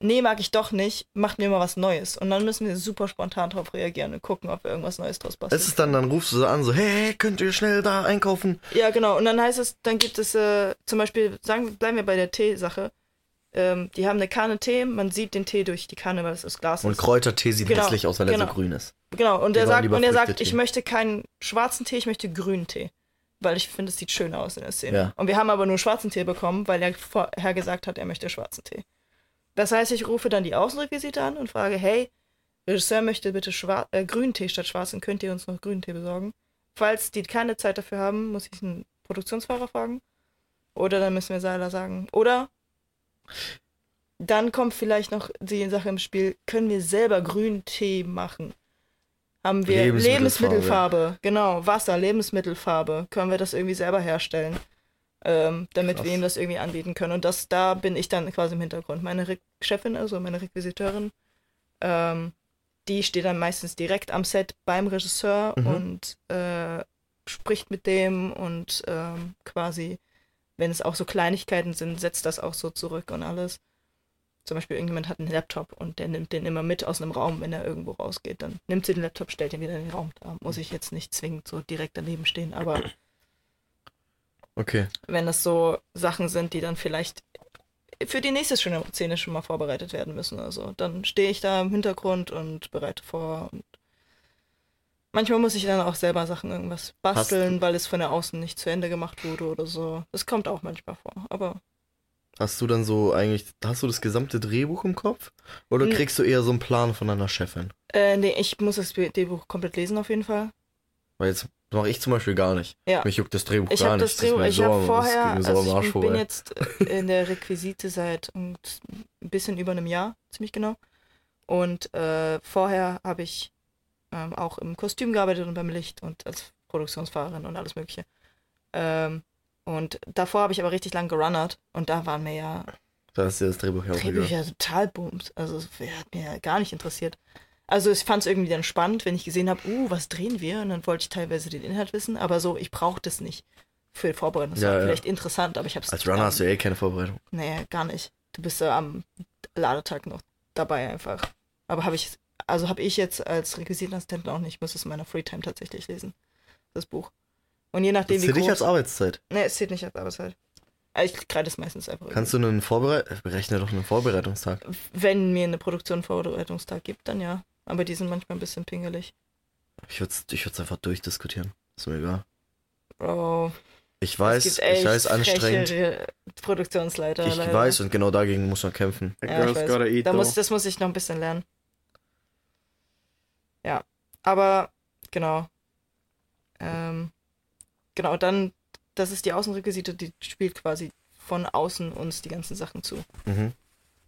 nee, mag ich doch nicht, macht mir mal was Neues. Und dann müssen wir super spontan drauf reagieren und gucken, ob wir irgendwas Neues draus Es basteln. ist dann, dann rufst du so an, so, hey, könnt ihr schnell da einkaufen? Ja, genau. Und dann heißt es, dann gibt es äh, zum Beispiel, sagen, bleiben wir bei der Teesache. Ähm, die haben eine Kanne Tee, man sieht den Tee durch die Kanne, weil es aus Glas Und ist. Kräutertee sieht Genau, hässlich aus, weil er genau. so grün ist. Genau, und er wollen sagt, und er sagt, ich möchte keinen schwarzen Tee, ich möchte grünen Tee. Weil ich finde, es sieht schön aus in der Szene. Ja. Und wir haben aber nur schwarzen Tee bekommen, weil er vorher gesagt hat, er möchte schwarzen Tee. Das heißt, ich rufe dann die Außenrequisite an und frage, hey, Regisseur möchte bitte schwar äh, grünen Tee statt schwarzen, könnt ihr uns noch grünen Tee besorgen? Falls die keine Zeit dafür haben, muss ich einen Produktionsfahrer fragen. Oder dann müssen wir Seiler sagen. Oder dann kommt vielleicht noch die Sache im Spiel, können wir selber grünen Tee machen? Haben wir Lebensmittelfarbe. Lebensmittelfarbe, genau, Wasser, Lebensmittelfarbe, können wir das irgendwie selber herstellen, ähm, damit Krass. wir ihm das irgendwie anbieten können. Und das, da bin ich dann quasi im Hintergrund. Meine Re Chefin, also meine Requisiteurin, ähm, die steht dann meistens direkt am Set beim Regisseur Mhm. und äh, spricht mit dem und ähm, quasi, wenn es auch so Kleinigkeiten sind, setzt das auch so zurück und alles. Zum Beispiel irgendjemand hat einen Laptop und der nimmt den immer mit aus einem Raum, wenn er irgendwo rausgeht. Dann nimmt sie den Laptop, stellt ihn wieder in den Raum. Da muss ich jetzt nicht zwingend so direkt daneben stehen, aber Okay. wenn das so Sachen sind, die dann vielleicht für die nächste schöne Szene schon mal vorbereitet werden müssen. Also dann stehe ich da im Hintergrund und bereite vor. Und manchmal muss ich dann auch selber Sachen irgendwas basteln, weil es von der Außen nicht zu Ende gemacht wurde oder so. Das kommt auch manchmal vor. Aber Hast du dann so eigentlich, hast du das gesamte Drehbuch im Kopf? Oder kriegst du eher so einen Plan von deiner Chefin? Äh, nee, ich muss das Drehbuch komplett lesen auf jeden Fall. Weil jetzt mache ich zum Beispiel gar nicht. Ja. Mich juckt das Drehbuch Ich gar nicht. das Drehbuch, mir ich habe das vorher, am also ich vorbei. bin jetzt in der Requisite seit ein bisschen über einem Jahr, ziemlich genau. Und äh, vorher habe ich ähm, auch im Kostüm gearbeitet und beim Licht und als Produktionsfahrerin und alles mögliche. Ähm, und davor habe ich aber richtig lang gerunnert und da waren mir ja Da ist dir das Drehbuch ja auch. Drehbücher total boomt. Also es hat mir ja gar nicht interessiert. Also ich fand es irgendwie dann spannend, wenn ich gesehen habe, uh, was drehen wir? Und dann wollte ich teilweise den Inhalt wissen, aber so, ich brauche das nicht für die Vorbereitung. Das Ja, war ja. vielleicht interessant, aber ich habe es Als Runner hast du eh keine Vorbereitung. Nee, gar nicht. Du bist ja am Ladetag noch dabei einfach. Aber habe ich, also habe ich jetzt als Requisitenassistent auch nicht. Ich muss es in meiner Freetime tatsächlich lesen, das Buch. Und je nachdem, Das wie zählt nicht groß... als Arbeitszeit. Nee, es zählt nicht als Arbeitszeit. Äh, Ich kreide es meistens einfach. Kannst du einen Vorbereit... Berechne doch einen Vorbereitungstag. Wenn mir eine Produktion einen Vorbereitungstag gibt, dann ja. Aber die sind manchmal ein bisschen pingelig. Ich würde es ich würd's einfach durchdiskutieren. Ist mir egal. Bro, Ich es weiß, ich weiß, anstrengend. Produktionsleiter. Ich leider. weiß und genau dagegen muss man kämpfen. Ja, ich girl's weiß. gotta eat, Da muss, das muss ich noch ein bisschen lernen. Ja, aber genau. Ähm, genau, dann, das ist die Außenrequisite, die spielt quasi von außen uns die ganzen Sachen zu. Mhm.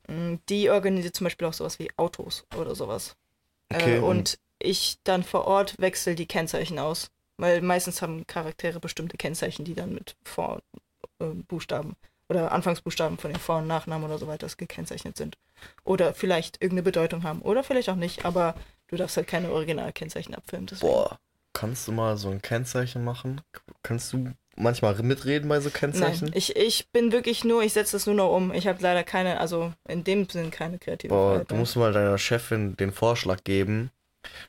Mm, Die organisiert zum Beispiel auch sowas wie Autos oder sowas. Okay, äh, und- und ich dann vor Ort wechsle die Kennzeichen aus. Weil meistens haben Charaktere bestimmte Kennzeichen, die dann mit Vorbuchstaben oder Anfangsbuchstaben von den Vor- und Nachnamen oder so weiter gekennzeichnet sind. Oder vielleicht irgendeine Bedeutung haben. Oder vielleicht auch nicht, aber du darfst halt keine Originalkennzeichen abfilmen. Deswegen. Boah, kannst du mal so ein Kennzeichen machen? Kannst du manchmal mitreden bei so Kennzeichen? Nein, ich, ich bin wirklich nur, ich setze das nur noch um. Ich habe leider keine, also in dem Sinn keine kreative Boah, Freiheit du musst mal deiner Chefin den Vorschlag geben.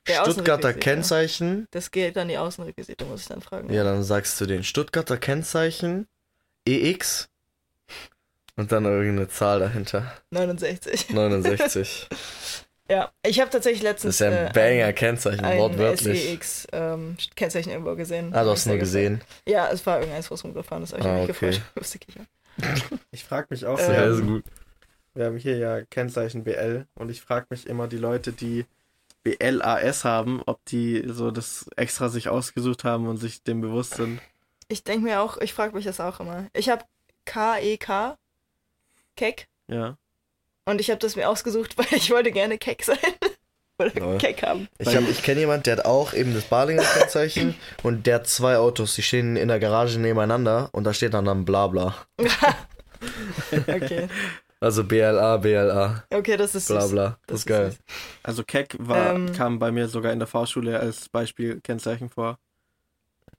Der Stuttgarter Außenrequisite. Kennzeichen. Das geht dann die Außenrequisite, muss ich dann fragen. Ja, dann sagst du den Stuttgarter Kennzeichen EX und dann irgendeine Zahl dahinter. 69. 69. [laughs] Ja, ich habe tatsächlich Das letztens ist ja ein äh, Banger-Kennzeichen, ein wortwörtlich. SEX ähm, Kennzeichen irgendwo gesehen. Ah, du hast nur gesehen. Ja, es war irgendeins, was rumgefahren ist. Hab ich Ah, mich okay. gefreut. [laughs] Lustig, ja. Ich [laughs] frage mich auch Äh, so. Ja, Ähm, ist gut. Wir haben hier ja Kennzeichen BL und ich frage mich immer die Leute, die BLAS haben, ob die so das extra sich ausgesucht haben und sich dem bewusst sind. Ich denke mir auch, ich frage mich das auch immer. Ich habe K-E-K, Keck, Ja. Und ich habe das mir ausgesucht, [laughs] weil ich wollte gerne Keck sein. [laughs] Oder Lol. Keck haben. Ich, hab- ich kenne jemanden, der hat auch eben das Balinger Kennzeichen [laughs] und der hat zwei Autos, die stehen in der Garage nebeneinander und da steht dann dann Blabla. Okay, Also BLA, BLA, okay, das ist süß. Blabla. Das, ist geil. süß. Also Keck war, Ähm. kam bei mir sogar in der Fahrschule als Beispiel Kennzeichen vor.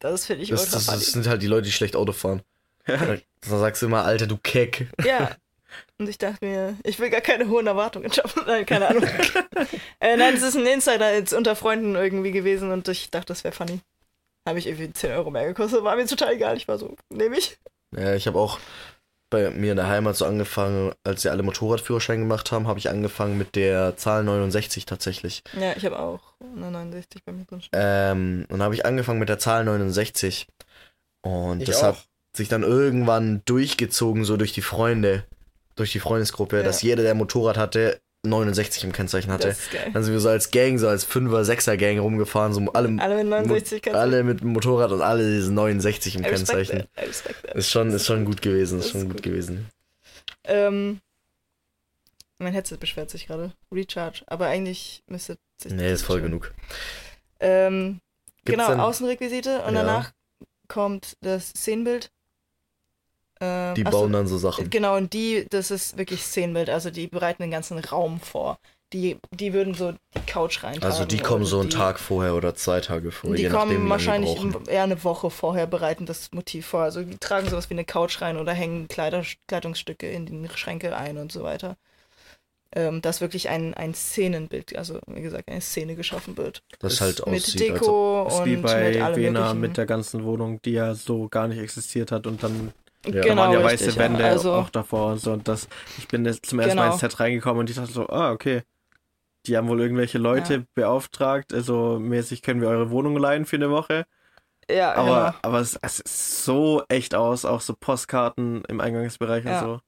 Das finde ich Das, ultra das, das sind halt die Leute, die schlecht Auto fahren. Dann sagst du immer, Alter, du Keck. Ja. Und ich dachte mir, ich will gar keine hohen Erwartungen schaffen. [laughs] Nein, keine Ahnung. [laughs] äh, nein, es ist ein Insider jetzt unter Freunden irgendwie gewesen und ich dachte, das wäre funny. Habe ich irgendwie 10 Euro mehr gekostet, war mir total egal. Ich war so, nehme ich. Ja, ich habe auch bei mir in der Heimat so angefangen, als sie alle Motorradführerschein gemacht haben, habe ich angefangen mit der Zahl 69 tatsächlich. Ja, ich habe auch eine 69 bei mir drin. Ähm, und habe ich angefangen mit der Zahl 69. Und Ich das auch. hat sich dann irgendwann durchgezogen, so durch die Freunde, durch die Freundesgruppe, Ja. dass jeder, der Motorrad hatte, 69 im Kennzeichen hatte. Ist. Dann sind wir so als Gang, so als 5er, 6er Gang rumgefahren, so alle, Alle mit 69 kannst alle mit dem Motorrad und alle diesen 69 im Kennzeichen. Ist schon, ist schon gut gewesen, ist Das schon ist gut gut. gewesen. Ähm, mein Headset beschwert sich gerade. Recharge. Aber eigentlich müsste sich Nee, ist voll genug. Ähm, genau, Außenrequisite und Ja. danach kommt das Szenenbild. Ähm, Die ach so, bauen dann so Sachen. Genau, und die, das ist wirklich Szenenbild, also die bereiten den ganzen Raum vor. Die, die würden so die Couch reintragen. Also die kommen so einen die, Tag vorher oder zwei Tage vorher, Die je nachdem, kommen lange wahrscheinlich eher eine Woche vorher, bereiten das Motiv vor. Also die tragen sowas wie eine Couch rein oder hängen Kleider, Kleidungsstücke in die Schränke ein und so weiter. Ähm, dass wirklich ein, ein Szenenbild, also wie gesagt, eine Szene geschaffen wird. Das halt mit aussieht, als ob Deko Ist und wie bei mit allem Vena möglichen. mit der ganzen Wohnung, die ja so gar nicht existiert hat und dann Ja. da waren ja Genau, richtig, weiße Wände ja. Also, auch davor und so. Und das, ich bin jetzt zum ersten Mal Genau. ins Set reingekommen und ich dachte so, ah, okay. Die haben wohl irgendwelche Leute Ja. beauftragt, also mäßig können wir eure Wohnung leihen für eine Woche. ja, Aber, genau. aber es, es so echt aus, auch so Postkarten im Eingangsbereich Ja. und so.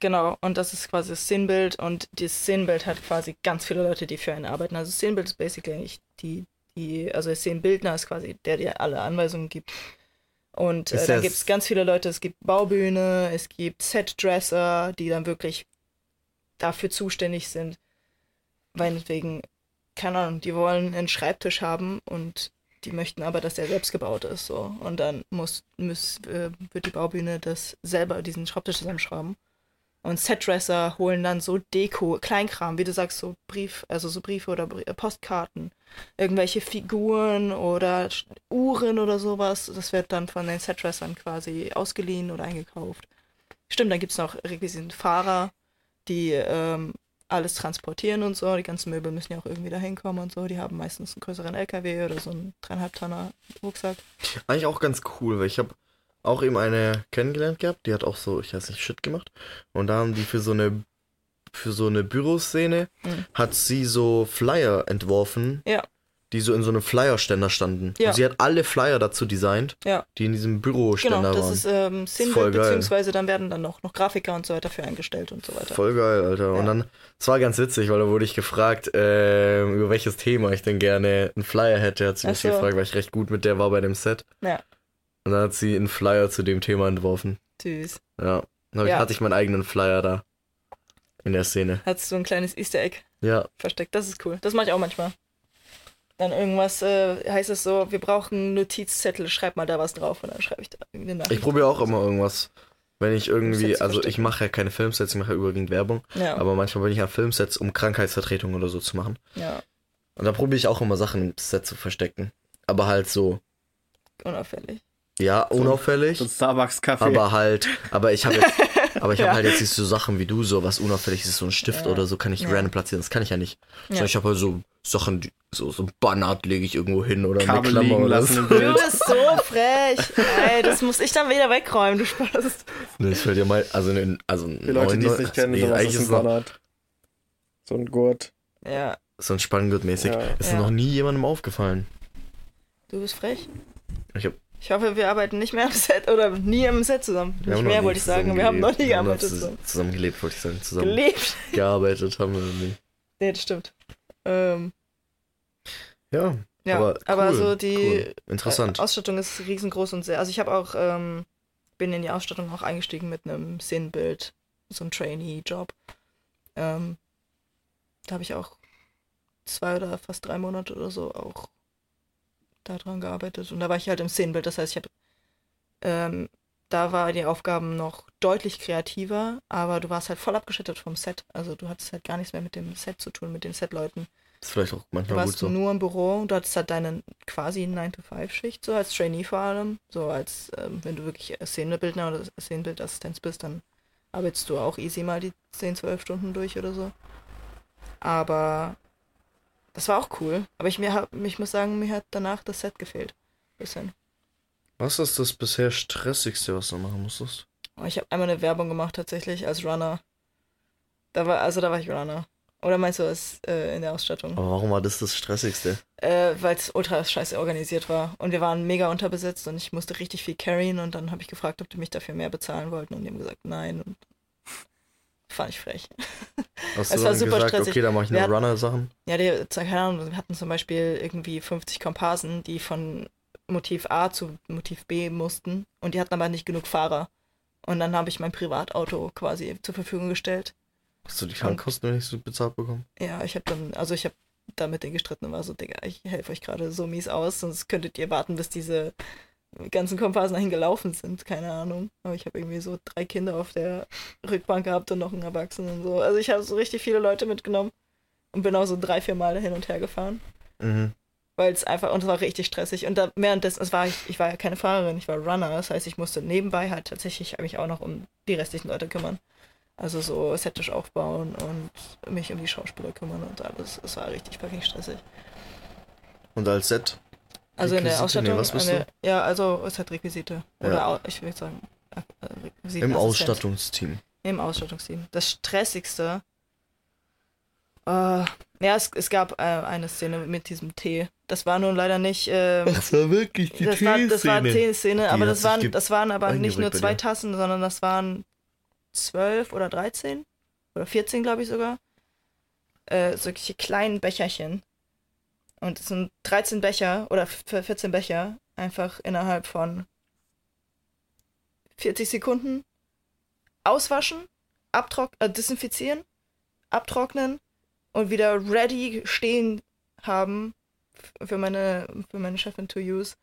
Genau, und das ist quasi das Szenenbild und das Szenenbild hat quasi ganz viele Leute, die für einen arbeiten. Also das Szenenbild ist basically eigentlich die, die, also der Szenenbildner ist quasi der, der alle Anweisungen gibt. Und äh, dann gibt es ganz viele Leute, es gibt Baubühne, es gibt Setdresser, die dann wirklich dafür zuständig sind. Meinetwegen, keine Ahnung, die wollen einen Schreibtisch haben und die möchten aber, dass der selbst gebaut ist. So. Und dann muss, muss, äh, wird die Baubühne das selber diesen Schreibtisch zusammenschrauben. Und Setdresser holen dann so Deko, Kleinkram, wie du sagst, so Brief, also so Briefe oder äh, Postkarten, irgendwelche Figuren oder Uhren oder sowas. Das wird dann von den Setdressern quasi ausgeliehen oder eingekauft. Stimmt, dann gibt es noch Requisitenfahrer, die ähm, alles transportieren und so. Die ganzen Möbel müssen ja auch irgendwie da hinkommen und so. Die haben meistens einen größeren LKW oder so einen dreieinhalb Tonner Rucksack. Eigentlich auch ganz cool, weil ich habe auch eben eine kennengelernt gehabt, die hat auch so, ich weiß nicht, Shit gemacht. Und da haben die für so eine für so eine Büroszene Mhm. hat sie so Flyer entworfen, Ja. die so in so einem Flyerständer standen. Ja. Und sie hat alle Flyer dazu designt, Ja. die in diesem Büroständer Genau, das waren. ist ähm, voll Szenenbild, geil. beziehungsweise dann werden dann noch, noch Grafiker und so weiter für eingestellt und so weiter. Voll geil, Alter. Und dann, es war ganz witzig, weil da wurde ich gefragt, ähm, über welches Thema ich denn gerne einen Flyer hätte. Hat sie mich so. gefragt, weil ich recht gut mit der war bei dem Set. Ja. Und dann hat sie einen Flyer zu dem Thema entworfen. Süß. Ja. Dann Ja. hatte ich meinen eigenen Flyer da. In der Szene. Hat so ein kleines Easter Egg Ja. versteckt. Das ist cool. Das mache ich auch manchmal. Dann irgendwas äh, heißt es so, wir brauchen Notizzettel, schreib mal da was drauf und dann schreibe ich da irgendeine Nachricht. Ich probiere auch immer irgendwas. Wenn ich irgendwie, also ich mache ja keine Filmsets, ich mache ja überwiegend Werbung. Ja, Aber manchmal bin ich an Filmsets, um Krankheitsvertretung oder so zu machen. ja, Und da probiere ich auch immer Sachen im Set zu verstecken. Aber halt so, unauffällig. Ja, unauffällig. So ein Starbucks-Kaffee. Aber halt, aber ich habe jetzt, [laughs] aber ich habe Ja. halt jetzt nicht so Sachen wie du, so was unauffällig ist, so ein Stift Ja. oder so kann ich Ja. random platzieren. Das kann ich ja nicht. Ja. Sondern ich habe halt so Sachen, die, so, so ein Bannert lege ich irgendwo hin oder eine Kabel Klammer liegen oder lassen so. Du bist so frech. Ey, das muss ich dann wieder wegräumen, du Spaß. Nee, Das fällt ja mal, also, in, also Die Leute, die es nicht kennen, nee, sowas ist ein Ballard. So ein Gurt. Ja, so ein Spanngurt-mäßig. Ja. Ist Ja. noch nie jemandem aufgefallen. du bist frech. Ich hab, Ich hoffe, wir arbeiten nicht mehr am Set oder nie am Set zusammen. wir Nicht mehr, wollte ich sagen. Wir haben noch nie gearbeitet zus- zusammen. Zusammen gelebt, wollte ich sagen. Zusammen Gelebt. gearbeitet haben wir noch nie. Nee, das stimmt. Ähm, Ja, ja, aber, aber, cool, so die cool. Interessant. Äh, Ausstattung ist riesengroß und sehr. Also ich habe auch, ähm, bin in die Ausstattung auch eingestiegen mit einem Szenenbild, so ein Trainee-Job. Ähm, da habe ich auch zwei oder fast drei Monate oder so auch daran gearbeitet. Und da war ich halt im Szenenbild. Das heißt, ich habe, ähm, da war die Aufgaben noch deutlich kreativer, aber du warst halt voll abgeschottet vom Set. Also du hattest halt gar nichts mehr mit dem Set zu tun, mit den Setleuten. ist vielleicht auch Du manchmal gut warst so. nur im Büro, du hattest halt deine quasi 9-to-5-Schicht, so als Trainee vor allem. So als, ähm, wenn du wirklich Szenebildner oder Szenenbildassistenz bist, dann arbeitest du auch easy mal die 10, 12 Stunden durch oder so. Aber das war auch cool. Aber ich, mir hab, ich muss sagen, mir hat danach das Set gefehlt. Bisschen. Was ist das bisher stressigste, was du machen musstest? Aber ich habe einmal eine Werbung gemacht tatsächlich als Runner. Da war, also da war ich Runner. Oder meinst du das äh, in der Ausstattung? Aber warum war das das stressigste? Äh, weil es ultra scheiße organisiert war. Und wir waren mega unterbesetzt und ich musste richtig viel carryen und dann habe ich gefragt, ob die mich dafür mehr bezahlen wollten und die haben gesagt, nein. Und fand ich frech. Hast Es war super gesagt, stressig. okay, dann mache ich nur Runner-Sachen? Ja, die, keine Ahnung, wir hatten zum Beispiel irgendwie 50 Komparsen, die von Motiv A zu Motiv B mussten und die hatten aber nicht genug Fahrer. Und dann habe ich mein Privatauto quasi zur Verfügung gestellt. Hast du die Krankenkosten nicht so bezahlt bekommen? Ja, ich habe dann, also ich habe da mit denen gestritten und war so, Digga, ich helfe euch gerade so mies aus, sonst könntet ihr warten, bis diese ganzen Komparsen dahin gelaufen sind, keine Ahnung. Aber ich habe irgendwie so drei Kinder auf der Rückbank gehabt und noch einen Erwachsenen und so. Also ich habe so richtig viele Leute mitgenommen und bin auch so drei, vier Mal hin und her gefahren, Mhm. weil es einfach, und es war richtig stressig. Und da währenddessen, es war ich, ich war ja keine Fahrerin, ich war Runner, das heißt, ich musste nebenbei halt tatsächlich mich auch noch um die restlichen Leute kümmern. Also so Settisch aufbauen und mich um die Schauspieler kümmern und alles. Es war richtig fucking stressig. Und als Set? Also in der Requisite? Ausstattung. Nee, was bist eine, Ja, also es hat Requisite. Oder Ja. ich würde sagen, äh, Requisitenassistent. Im Ausstattungsteam. Im Ausstattungsteam. Das stressigste. Äh, ja, es, es gab äh, eine Szene mit diesem Tee. Das war nun leider nicht. Ähm, Das war wirklich das, war, das war eine Teeszene, aber das waren, das waren aber nicht nur zwei. Tassen, sondern das waren 12 oder 13 oder 14, glaube ich sogar. Äh, solche kleinen Becherchen. Und es sind 13 Becher oder f- 14 Becher einfach innerhalb von 40 Sekunden auswaschen, abtrock äh, desinfizieren, abtrocknen und wieder ready stehen haben für meine, für meine Chefin to use.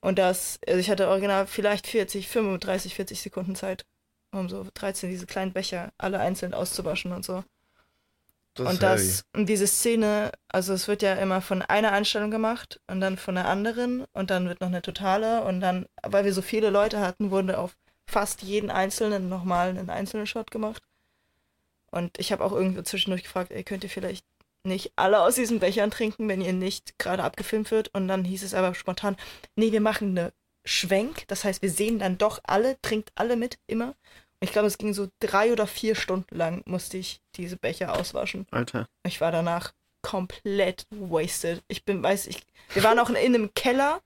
Und das, also ich hatte original vielleicht 40, 35, 40 Sekunden Zeit, um so 13 diese kleinen Becher alle einzeln auszuwaschen und so. Das und das, und diese Szene, also es wird ja immer von einer Einstellung gemacht und dann von der anderen und dann wird noch eine totale und dann, weil wir so viele Leute hatten, wurde auf fast jeden einzelnen nochmal einen einzelnen Shot gemacht. Und ich habe auch irgendwo zwischendurch gefragt, ey, könnt ihr vielleicht nicht alle aus diesen Bechern trinken, wenn ihr nicht gerade abgefilmt wird? Und dann hieß es aber spontan, nee, wir machen eine Schwenk. Das heißt, wir sehen dann doch alle, trinkt alle mit, immer. Ich glaube, es ging so drei oder vier Stunden lang, musste ich diese Becher auswaschen. Alter. Ich war danach komplett wasted. Ich bin, weiß ich, wir waren auch in einem Keller.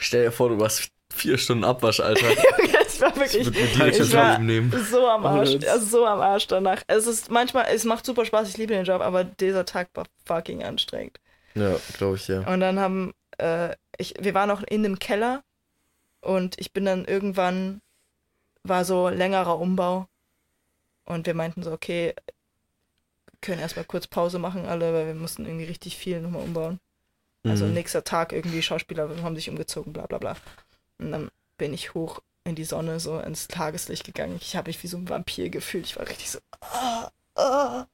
Stell dir vor, du warst vier Stunden Abwasch, Alter. [laughs] es war Ich wirklich direkt Ich das war- Leben nehmen. so am Arsch. Oh, das- Also so am Arsch danach. Es ist manchmal, es macht super Spaß, ich liebe den Job, aber dieser Tag war fucking anstrengend. Ja, glaube ich, ja. Und dann haben, äh, ich, wir waren auch in einem Keller und ich bin dann irgendwann, war so längerer Umbau und wir meinten so, okay, können erstmal kurz Pause machen alle, weil wir mussten irgendwie richtig viel nochmal umbauen. Also Mhm. nächster Tag irgendwie Schauspieler haben sich umgezogen, bla bla bla. Und dann bin ich hoch in die Sonne, so ins Tageslicht gegangen. Ich habe mich wie so ein Vampir gefühlt. Ich war richtig so. Ah, ah.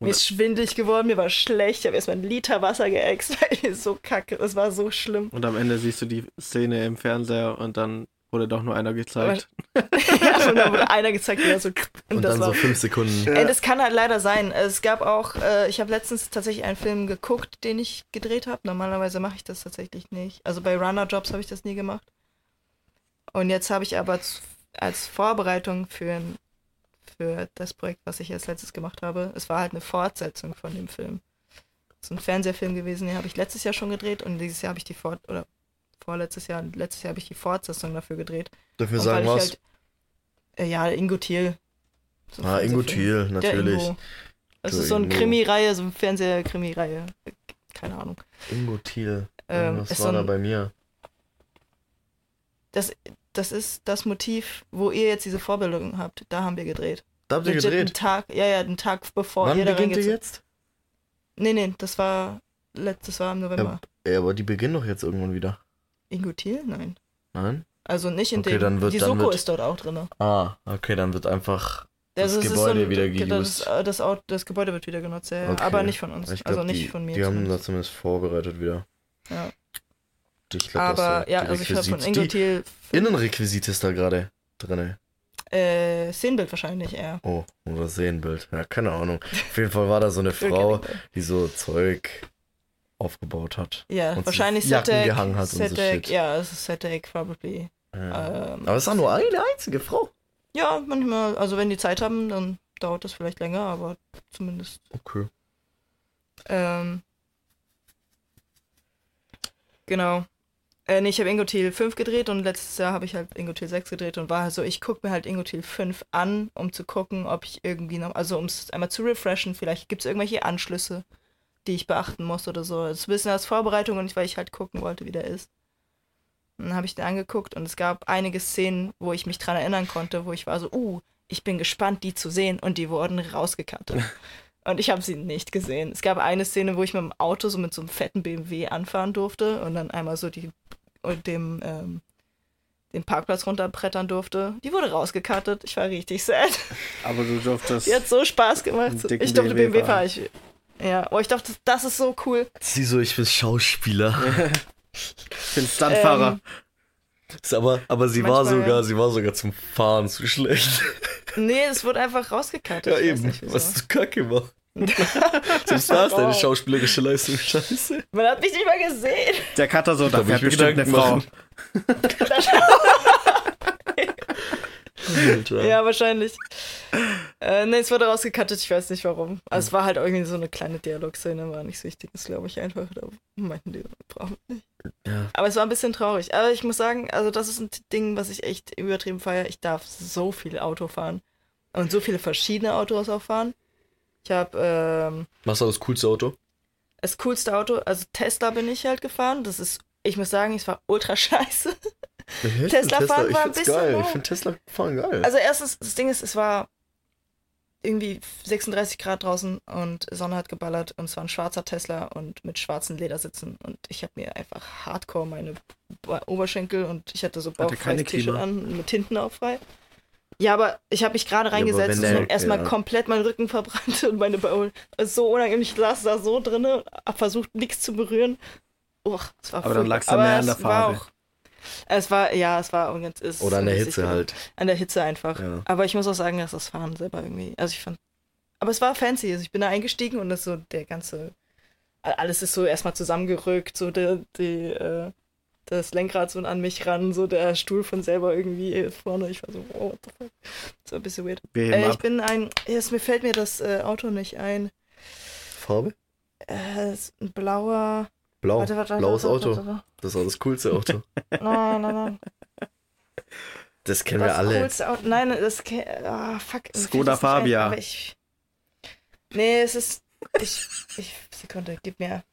Mir ist schwindelig geworden, mir war schlecht. Ich habe erstmal einen Liter Wasser geäxt, [laughs] weil mir so kacke. Es war so schlimm. Und am Ende siehst du die Szene im Fernseher und dann wurde doch nur einer gezeigt. [laughs] ja, und dann wurde einer gezeigt, wie er so. Und, [laughs] Und das dann war. so fünf Sekunden. Ey, das kann halt leider sein. Es gab auch, äh, ich habe letztens tatsächlich einen Film geguckt, den ich gedreht habe. Normalerweise mache ich das tatsächlich nicht. Also bei Runner Jobs habe ich das nie gemacht. Und jetzt habe ich aber als Vorbereitung für, für das Projekt, was ich als letztes gemacht habe, es war halt eine Fortsetzung von dem Film. Es ist ein Fernsehfilm gewesen, den habe ich letztes Jahr schon gedreht und dieses Jahr habe ich die Fort oder vorletztes Jahr, letztes Jahr habe ich die Fortsetzung dafür gedreht. Und sagen was? Halt, äh, ja, Ingo Thiel. So ah, Ingo. Thiel, natürlich. Ingo. Das Du ist so eine. Krimireihe, so eine Fernsehkrimireihe. Keine Ahnung. Ingo Thiel. Ähm, was war so da ein, bei mir? das, das ist das Motiv, wo ihr jetzt diese Vorbildung habt. Da haben wir gedreht. Da habt ihr Legit einen gedreht. Tag, ja, ja, einen Tag bevor Wann ihr da beginnt ihr jetzt? Nee, nee, das war letztes war im November. Ey, aber die beginnen doch jetzt irgendwann wieder. Ingo Thiel? Nein. Nein? Also nicht in Okay, dem. dann wird- die Soko wird- ist dort auch drin. Ah, okay, dann wird einfach. Das Also es ist Gebäude wieder Das, geused. äh, das, das Gebäude wird wieder genutzt, ja. Okay. aber nicht von uns. Ich also glaub, nicht die, von mir. Die haben das zumindest vorbereitet wieder. Ja. Ich glaub, das aber so ja, also ich habe von Ingo Thiel Innenrequisit ist da gerade drin. äh, Szenenbild wahrscheinlich eher. Oh, oder Sehenbild. Ja, keine Ahnung. Auf jeden Fall war da so eine [laughs] Frau, die so Zeug aufgebaut hat. Ja, und wahrscheinlich Setec, gehangen hat so Setec, ja, es ist Setec probably. Ja. Ähm, Aber es war nur eine einzige Frau. ja, manchmal, also wenn die Zeit haben, dann dauert das vielleicht länger, aber zumindest. Okay. Ähm, genau. Äh, nee, ich habe Ingotil 5 gedreht und letztes Jahr habe ich halt Ingotil 6 gedreht und war so, ich gucke mir halt Ingotil 5 an, um zu gucken, ob ich irgendwie noch, also um es einmal zu refreshen, vielleicht gibt es irgendwelche Anschlüsse, die ich beachten muss oder so. Das ist ein bisschen als Vorbereitung und nicht, weil ich halt gucken wollte, wie der ist. Und dann habe ich den angeguckt und es gab einige Szenen, wo ich mich dran erinnern konnte, wo ich war so, uh, ich bin gespannt, die zu sehen und die wurden rausgekattet. [laughs] Und ich habe sie nicht gesehen. Es gab eine Szene, wo ich mit dem Auto so mit so einem fetten BMW anfahren durfte und dann einmal so die und dem ähm, den Parkplatz runterbrettern durfte. Die wurde rausgekattet. Ich war richtig sad. Aber du durftest. Die hat so Spaß gemacht. Ich durfte BMW BMW fahren. Ich, ja, oh, ich dachte, das ist so cool. Sie so, ich bin Schauspieler. [laughs] Ich bin Stuntfahrer. Ähm, Ist aber, aber sie war sogar, sie war sogar zum Fahren zu schlecht. [laughs] Nee, es wurde einfach rausgekattet. Ja, eben. nicht. Was zu kacke war. [laughs] Selbst da ist deine schauspielerische Leistung scheiße. Man hat mich nicht mal gesehen. Der Cutter so, da fährt ich bestimmt eine Frau. Machen. Alter. [laughs] Ja, wahrscheinlich. Äh, nee, es wurde rausgekattet, ich weiß nicht warum. Also es war halt irgendwie so eine kleine Dialogszene, war nichts Wichtiges, glaube ich, einfach. Da meinten die, brauchen nicht. Ja. Aber es war ein bisschen traurig. Aber ich muss sagen, also das ist ein Ding, was ich echt übertrieben feiere. Ich darf so viel Auto fahren. und so viele verschiedene Autos auch fahren. Ich habe ähm, Was war das coolste Auto? das coolste Auto, also Tesla bin ich halt gefahren. Das ist, ich muss sagen, es war ultra [laughs] scheiße. Tesla fahren war ein bisschen geil. Ich finde Tesla fahren geil. Also erstens, das Ding ist, es war irgendwie 36 Grad draußen und Sonne hat geballert und es war ein schwarzer Tesla und mit schwarzen Ledersitzen und ich habe mir einfach hardcore meine Oberschenkel und ich hatte so Hatte keine bauchfreies T-Shirt an mit hinten auch frei. Ja, aber ich habe mich gerade reingesetzt der- und erstmal ja. komplett meinen Rücken verbrannt [laughs] und meine es ist so unangenehm. Ich saß da so drinne, hab versucht nichts zu berühren. Uch, es war Aber dann furchtbar. lag's da Aber mehr an der es war Farbe. auch- Es war, ja, es war irgendwie. es ist Oder an der Hitze geworden. halt. An der Hitze einfach. Ja. Aber ich muss auch sagen, dass das Fahren selber irgendwie. Also ich fand. Aber es war fancy. Also ich bin da eingestiegen und das so der ganze. Alles ist so erstmal zusammengerückt, so der, die, äh, das Lenkrad so an mich ran, so der Stuhl von selber irgendwie vorne. Ich war so, oh, what the fuck. Das war ein bisschen weird. Äh, ich bin ein. Es, mir fällt mir das äh, Auto nicht ein. Farbe? Äh, ein blauer. Blau. Warte, warte, warte, Blaues warte, Auto. Das war das coolste Auto. [laughs] Nein, nein, nein. Das kennen Das wir alle. coolste Auto. Nein, das. Ah, fuck. Skoda ein, Fabia. aber ich. Nee, es ist. Ich. ich Sekunde, gib mir.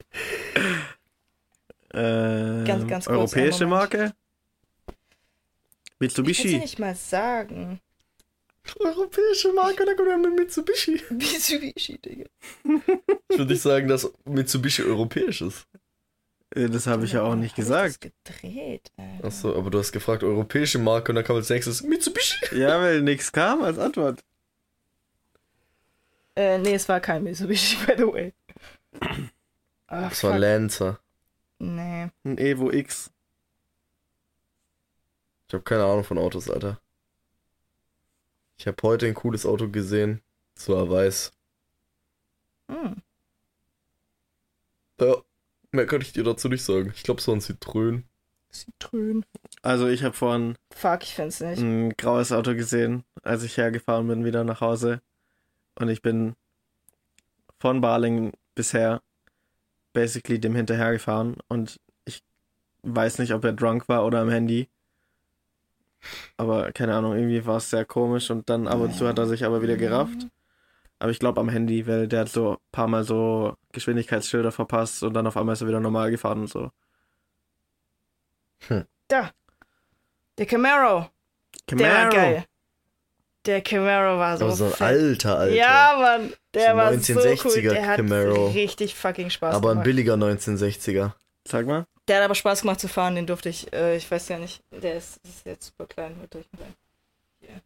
Äh, Ganz, ganz kurz, europäische. Marke? Ich kann Mitsubishi. nicht mal sagen. Europäische Marke, da kommt er mit Mitsubishi. [laughs] Mitsubishi, Digga. Ich würde nicht sagen, dass Mitsubishi europäisch ist. Äh, Das habe ich ja auch nicht Hab ich gesagt. Das gedreht. Alter. Achso, aber du hast gefragt, europäische Marke und dann kam als nächstes Mitsubishi. [laughs] Ja, weil nichts kam als Antwort. Äh, nee, es war kein Mitsubishi, [laughs] by the way. Ah, Das war. Lancer. Nee. Ein Evo X. Ich habe keine Ahnung von Autos, Alter. Ich habe heute ein cooles Auto gesehen. Das war weiß. Hm. Ja, mehr kann ich dir dazu nicht sagen. Ich glaube, es war ein Citroën. Zitrön. Also ich habe vorhin Fuck, ich find's nicht. ein graues Auto gesehen, als ich hergefahren bin, wieder nach Hause. Und ich bin von Barling bisher basically dem hinterhergefahren. Und ich weiß nicht, ob er drunk war oder am Handy. Aber keine Ahnung, irgendwie war es sehr komisch. Und dann ab und zu hat er sich aber wieder gerafft. Aber ich glaube am Handy, weil der hat so ein paar Mal so Geschwindigkeitsschilder verpasst und dann auf einmal ist er wieder normal gefahren und so. Da. Der Camaro. Der war geil. Der Camaro war so, Aber so ein fett. alter, alter. Ja, Mann. Der So war 1960er so cool. Der hat Camaro. richtig fucking Spaß aber ein gemacht. billiger 1960er. Sag mal. Der hat aber Spaß gemacht zu fahren, den durfte ich, äh, ich weiß ja nicht, der ist, ist jetzt super klein, rein. Hier.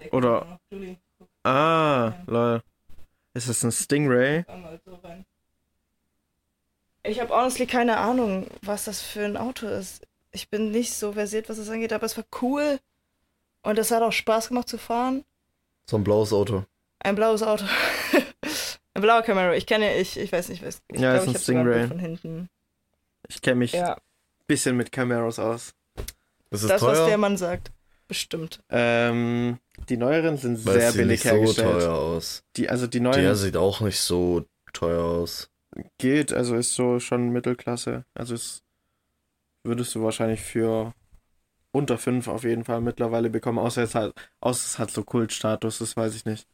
Der Oder- kommt Ah, lol. Ist das ein Stingray? Ich habe honestly keine Ahnung, was das für ein Auto ist. Ich bin nicht so versiert, was es angeht, aber es war cool. Und es hat auch Spaß gemacht zu fahren. So ein blaues Auto. Ein blaues Auto. [laughs] ein blauer Camaro. Ich kenne, ich, ich weiß nicht, was. Ich Ja, glaube, ist ein Stingray. Von hinten. Ich kenne mich ein Ja, bisschen mit Camaros aus. Das ist das, was teuer, der Mann sagt. Bestimmt. Ähm, die neueren sind weil sehr billig nicht so hergestellt. teuer aus. Die, also die neuen Der sieht auch nicht so teuer aus. geht, also ist so schon Mittelklasse. Also es würdest du wahrscheinlich für unter 5 auf jeden Fall mittlerweile bekommen, außer es hat, außer es hat so Kultstatus, das weiß ich nicht.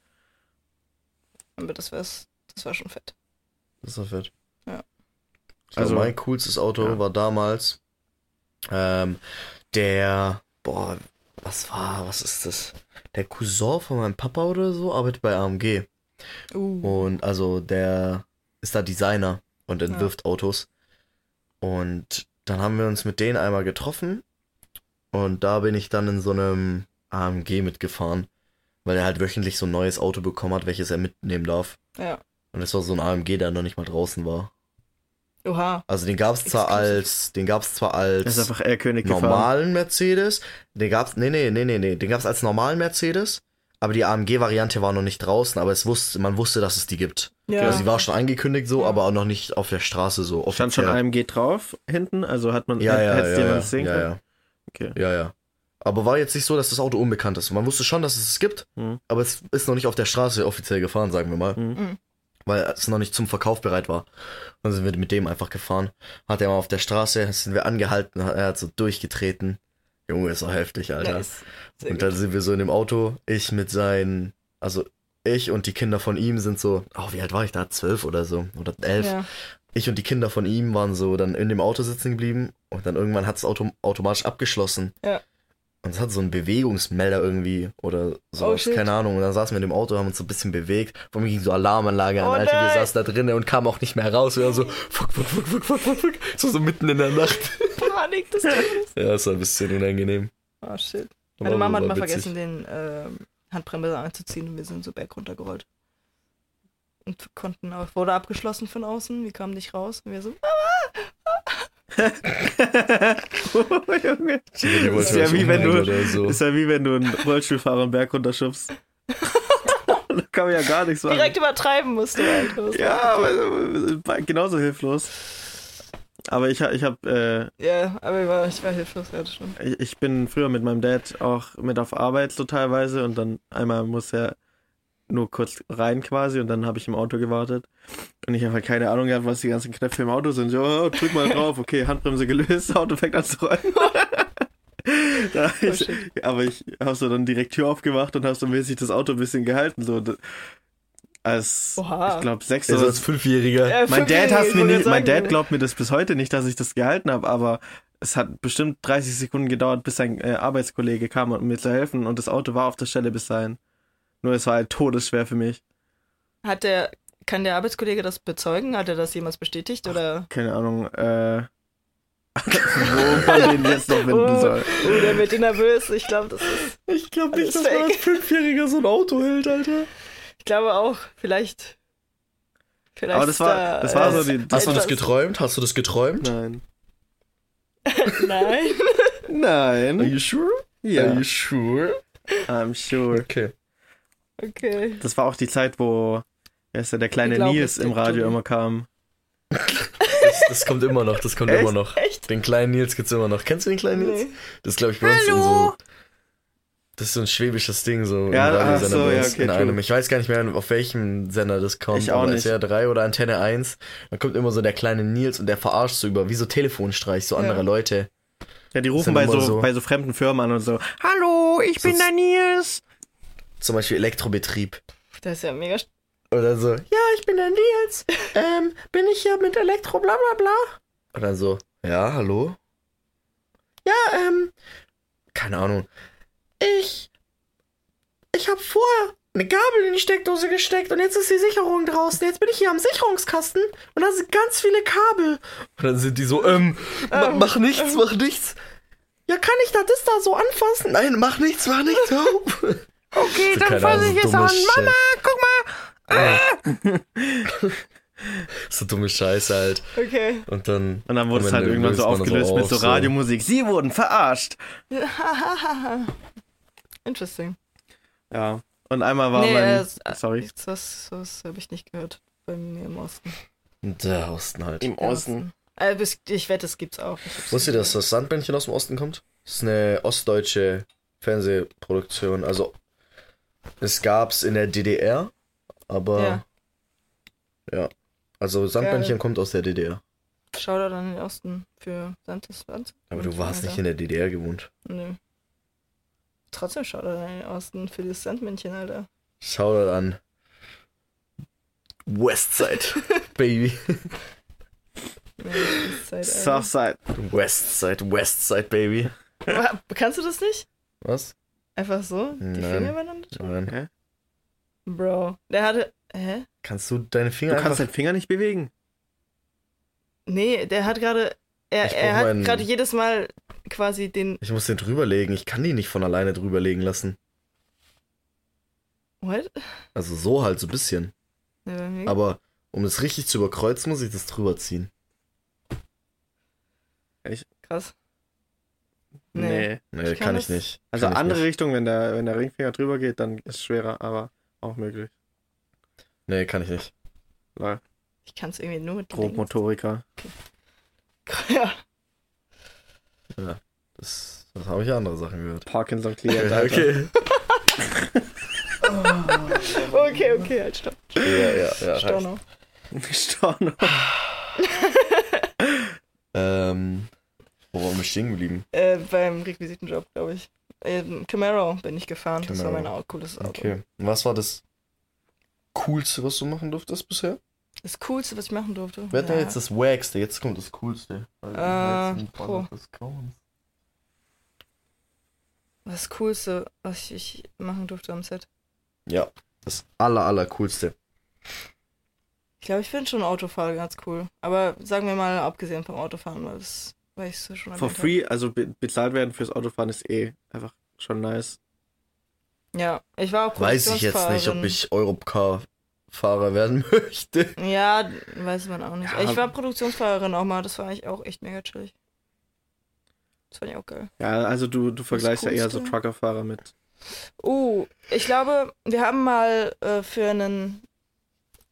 Aber das wär's, das war schon fett. Das ist doch fett. Ja. Also Also- mein coolstes Auto Ja. war damals ähm, der, boah, was war, was ist das? Der Cousin von meinem Papa oder so arbeitet bei AMG. Uh. Und also der ist da Designer und entwirft Autos. Und dann haben wir uns mit denen einmal getroffen. Und da bin ich dann in so einem AMG mitgefahren. Weil er halt wöchentlich so ein neues Auto bekommen hat, welches er mitnehmen darf. Ja. Und das war so ein AMG, der noch nicht mal draußen war. Oha. Also den gab's zwar Exclusive. als, den gab's zwar Er ist als einfach R-König gefahren. normalen Mercedes. Den gab's, nee, nee, nee, nee, nee, den gab's als normalen Mercedes. Aber die AMG-Variante war noch nicht draußen, aber es wusste, man wusste, dass es die gibt. Ja. Also die war schon angekündigt so, Ja. aber auch noch nicht auf der Straße so. Stand schon offiziell. AMG drauf hinten, also hat man Ja, ja, hättest ja, jemand ja, sehen ja, können? ja, Okay. ja, ja. Aber war jetzt nicht so, dass das Auto unbekannt ist. Man wusste schon, dass es es gibt, Mhm. aber es ist noch nicht auf der Straße offiziell gefahren, sagen wir mal. Mhm. Weil es noch nicht zum Verkauf bereit war. Dann sind wir mit dem einfach gefahren. Hat er mal auf der Straße, sind wir angehalten, er hat so durchgetreten. Junge, ist doch heftig, Alter. Nice. Und gut. dann sind wir so in dem Auto, ich mit seinen, also ich und die Kinder von ihm sind so, oh, wie alt war ich da? Zwölf oder so, oder elf. Ja. Ich und die Kinder von ihm waren so dann in dem Auto sitzen geblieben und dann irgendwann hat es Auto automatisch abgeschlossen. Ja. Und es hat so einen Bewegungsmelder irgendwie oder so, Oh, keine Ahnung. Und dann saßen wir in dem Auto, haben uns so ein bisschen bewegt. Vor mir ging so Alarmanlage an, Oh, Alter. Wir nein. saßen da drinnen und kamen auch nicht mehr raus. Wir waren so, fuck, fuck, fuck, fuck, fuck, fuck, fuck. So, so mitten in der Nacht. [laughs] Panik des Todes. Ja, das war ein bisschen unangenehm. Oh shit. Meine Mama hat mal witzig. vergessen, den ähm, Handbremse anzuziehen und wir sind so berg runtergerollt. Und konnten auch, wurde abgeschlossen von außen, wir kamen nicht raus und wir so, oh, Junge. Wollte Ist ja was wie wenn du- so. Ist ja wie wenn du einen Rollstuhlfahrer einen Berg runterschubst. [laughs] da kann man ja gar nichts machen. direkt übertreiben musste. Alter. Was Ja, aber äh, genauso hilflos. Aber ich, ich habe, Ja, aber ich war, ich war hilflos, ja, das stimmt. äh, ich, ich bin früher mit meinem Dad auch mit auf Arbeit so teilweise und dann einmal muss er nur kurz rein quasi und dann habe ich im Auto gewartet und ich habe halt keine Ahnung gehabt, was die ganzen Knöpfe im Auto sind. So, oh, drück mal drauf, okay, Handbremse gelöst, Auto fängt an zu rollen. [laughs] da Oh, ich, aber ich habe so dann direkt Tür aufgemacht und habe so mäßig das Auto ein bisschen gehalten. So, als, Oha. ich glaube, sechs Also oder als Fünfjähriger. Äh, mein Dad, hat's mir gerade mein Dad glaubt mir das bis heute nicht, dass ich das gehalten habe, aber es hat bestimmt 30 Sekunden gedauert, bis ein äh, Arbeitskollege kam, um mir zu helfen und das Auto war auf der Stelle bis dahin. Nur es war halt todesschwer für mich. Hat der, kann der Arbeitskollege das bezeugen? Hat er das jemals bestätigt? Oder? Keine Ahnung, äh, [laughs] wo man den jetzt noch finden Oh, soll. oh, der wird nervös. Ich glaube, das ist. Ich glaube nicht, dass man als Fünfjähriger so ein Auto hält, Alter. Ich glaube auch, vielleicht. Vielleicht Aber das war, da, das war so die. Hast du das geträumt? Hast du das geträumt? Nein. [laughs] [laughs] Nein. Are Nein. you sure? Ja, Are you sure? I'm sure. Okay. Okay. Das war auch die Zeit, wo wer ist der, der kleine glaub, Nils im Radio immer kam. Das, das kommt immer noch, das kommt Echt? immer noch. Echt? Den kleinen Nils gibt's immer noch. Kennst du den kleinen Nils? Nee. Das ist, glaube ich, bei uns in so. Das ist so ein schwäbisches Ding, so Ja, im Radiosender so, bei ja, uns okay, in true. einem. Ich weiß gar nicht mehr, auf welchem Sender das kommt. Ich auch aber nicht. SWR 3 oder Antenne 1. Dann kommt immer so der kleine Nils und der verarscht so über, wie so Telefonstreich, so Ja. andere Leute. Ja, die rufen bei so, so- bei so fremden Firmen an und so. Hallo, ich So bin der Nils. Zum Beispiel Elektrobetrieb. Das ist ja mega. Oder so, ja, ich bin der Nils. Ähm, bin ich hier mit Elektro, bla bla bla. Dann so, ja, hallo? Ja, ähm, keine Ahnung. Ich, ich habe vorher eine Gabel in die Steckdose gesteckt und jetzt ist die Sicherung draußen. Jetzt bin ich hier am Sicherungskasten und da sind ganz viele Kabel. Und dann sind die so, ähm, ma- Ähm, mach nichts, mach nichts. Ja, kann ich da das da so anfassen? Nein, mach nichts, mach nichts. [laughs] Okay, So, keine Ahnung, so dumme Scheiße. guck mal. [laughs] So dumme Scheiße halt. Okay. Und dann. Und dann wurde es halt irgendwann so das aufgelöst mit auf, so Radiomusik. Sie wurden verarscht. [laughs] Interesting. Ja. Und einmal war nee, mein. es- sorry. Das, das habe ich nicht gehört. Bei mir im Osten. Der Osten halt. Im Osten. Äh, bis- ich wette, es gibt's auch. Ich Wusst ihr, dass das Sandmännchen aus dem Osten kommt? Das ist eine ostdeutsche Fernsehproduktion. Also, es gab's in der DDR, aber. Ja. Ja. Also, Sandmännchen Geil. kommt aus der DDR. gehört. Shoutout an den Osten für Santes Land. Aber du warst nicht in der DDR gewohnt. Nö. Trotzdem Shoutout an den Osten für das Sandmännchen, Alter. Schau da an. Westside, [laughs] Baby. Alter. Southside. Westside, Westside, Baby. Kannst du das nicht? Was? Einfach so? Die Nein. Finger übereinander? schlagen? Nein. Bro. Der hatte. Hä? Kannst du deine Du Finger kannst einfach... deinen Finger nicht bewegen. Nee, der hat gerade. Er, er hat meinen- gerade jedes Mal quasi den. Ich muss den drüberlegen. Ich kann die nicht von alleine drüberlegen lassen. What? Also so halt, so ein bisschen. Ja, Aber um es richtig zu überkreuzen, muss ich das drüber ziehen. Krass. Nee. Nee, Ich kann, kann ich nicht. Also kann andere nicht. Richtung, wenn der, wenn der Ringfinger drüber geht, dann ist es schwerer, aber auch möglich. Nee, kann ich nicht. Lol. Ich kann es irgendwie nur mit Grobmotoriker. [laughs] Ja. Das, das habe ich ja andere Sachen gehört. Parkinson-Klient, [laughs] Alter. okay. [laughs] Okay, okay, halt stopp. Ja, ja, ja. Storno. Storno. Ähm, Wo waren wir stehen geblieben? Äh, beim Requisitenjob, glaube ich. Äh, Camaro bin ich gefahren. Das war Camaro. mein cooles Auto. Okay. Und was war das Coolste, was du machen durftest bisher? Das Coolste, was ich machen durfte. Wir hatten ja Ja. jetzt das Wackste, jetzt kommt das Coolste. Äh, Grauens. Das Coolste, was ich machen durfte am Set. Ja, das aller, aller Coolste. Ich glaube, ich finde schon Autofahren ganz cool. Aber sagen wir mal, abgesehen vom Autofahren, weil das, weil ich so schon For free, also be bezahlt werden fürs Autofahren ist eh einfach schon nice. Ja, ich war auch Weiß ich jetzt nicht, ob ich Europcar-Fahrer werden [laughs] möchte. Ja, weiß man auch nicht. Ja. Ich war Produktionsfahrerin auch mal, das war eigentlich auch echt mega chillig. Das fand ich auch geil. Ja, also du, du vergleichst ja eher so? Truckerfahrer mit. Uh, ich glaube, wir haben mal äh, für einen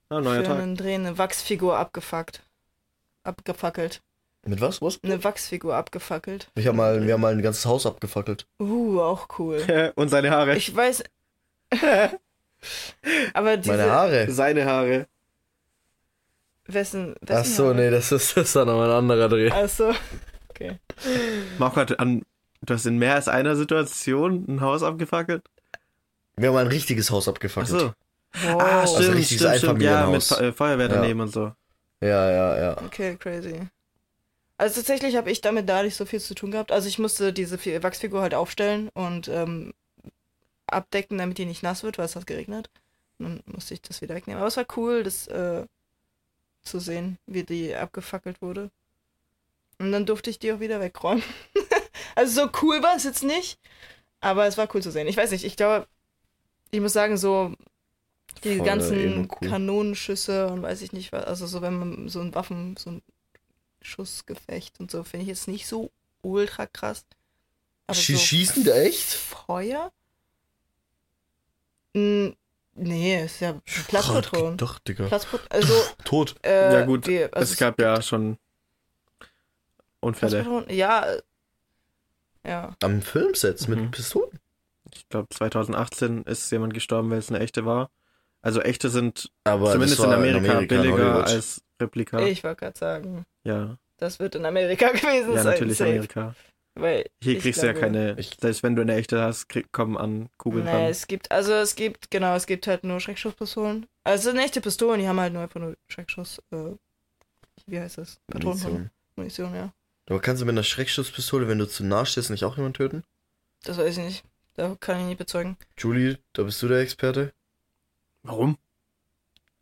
Ah, neuer für Tag. einen Dreh eine Wachsfigur abgefuckt. Abgefackelt. Mit was? Was? Eine Wachsfigur abgefackelt. Ich hab mal, wir haben mal ein ganzes Haus abgefackelt. Uh, auch cool. [laughs] Und seine Haare. Ich weiß. [laughs] Aber diese. Meine Haare. Seine Haare. Wessen, wessen Ach so, Haare? nee, das ist, das ist dann nochmal ein anderer Dreh. Ach so. Okay. Marco hat an. Du hast in mehr als einer Situation ein Haus abgefackelt? Wir haben mal ein richtiges Haus abgefackelt. Achso. Wow. Ah, Also stimmt, richtiges stimmt, stimmt. Ja, mit. Fe- äh, Feuerwehr Ja. daneben und so. Ja, ja, ja. Okay, crazy. Also tatsächlich habe ich damit da nicht so viel zu tun gehabt. Also ich musste diese Fi- Wachsfigur halt aufstellen und ähm, abdecken, damit die nicht nass wird, weil es hat geregnet. Und dann musste ich das wieder wegnehmen. Aber es war cool, das äh, zu sehen, wie die abgefackelt wurde. Und dann durfte ich die auch wieder wegräumen. [laughs] also so cool war es jetzt nicht, aber es war cool zu sehen. Ich weiß nicht, ich glaube, ich muss sagen, so die Voll ganzen eben cool. Kanonenschüsse und weiß ich nicht was, also so wenn man so ein Waffen, so ein Schussgefecht und so, finde ich jetzt nicht so ultra krass. Aber Schie- so schießen da echt? Feuer? N nee, ist ja Platzpatronen. Doch, Digga. Platzpatronen, also, [laughs] Tot. äh, Ja, gut, wie, also es gab ja schon Unfälle. Ja, äh, ja. Am Filmsets Mhm. mit Pistolen. Ich glaube, 2018 ist jemand gestorben, weil es eine echte war. Also echte sind Aber zumindest in Amerika, in billiger Hollywood. als Replika. Ich wollte gerade sagen, Ja, das wird in Amerika [laughs] gewesen ja sein. natürlich safe. Amerika. Weil Hier kriegst du ja glaube- keine, Ich- selbst wenn du eine echte hast, krieg, kommen an Kugeln Nee, ran. es gibt, also es gibt, genau, es gibt halt nur Schreckschusspistolen. Also es sind echte Pistolen, die haben halt nur einfach nur Schreckschuss, äh, wie heißt das? Patronen. Munition. Munition, ja. Aber kannst du mit einer Schreckschusspistole, wenn du zu nah stehst, nicht auch jemanden töten? Das weiß ich nicht. Da kann ich nicht bezeugen. Julie, da bist du der Experte? Warum?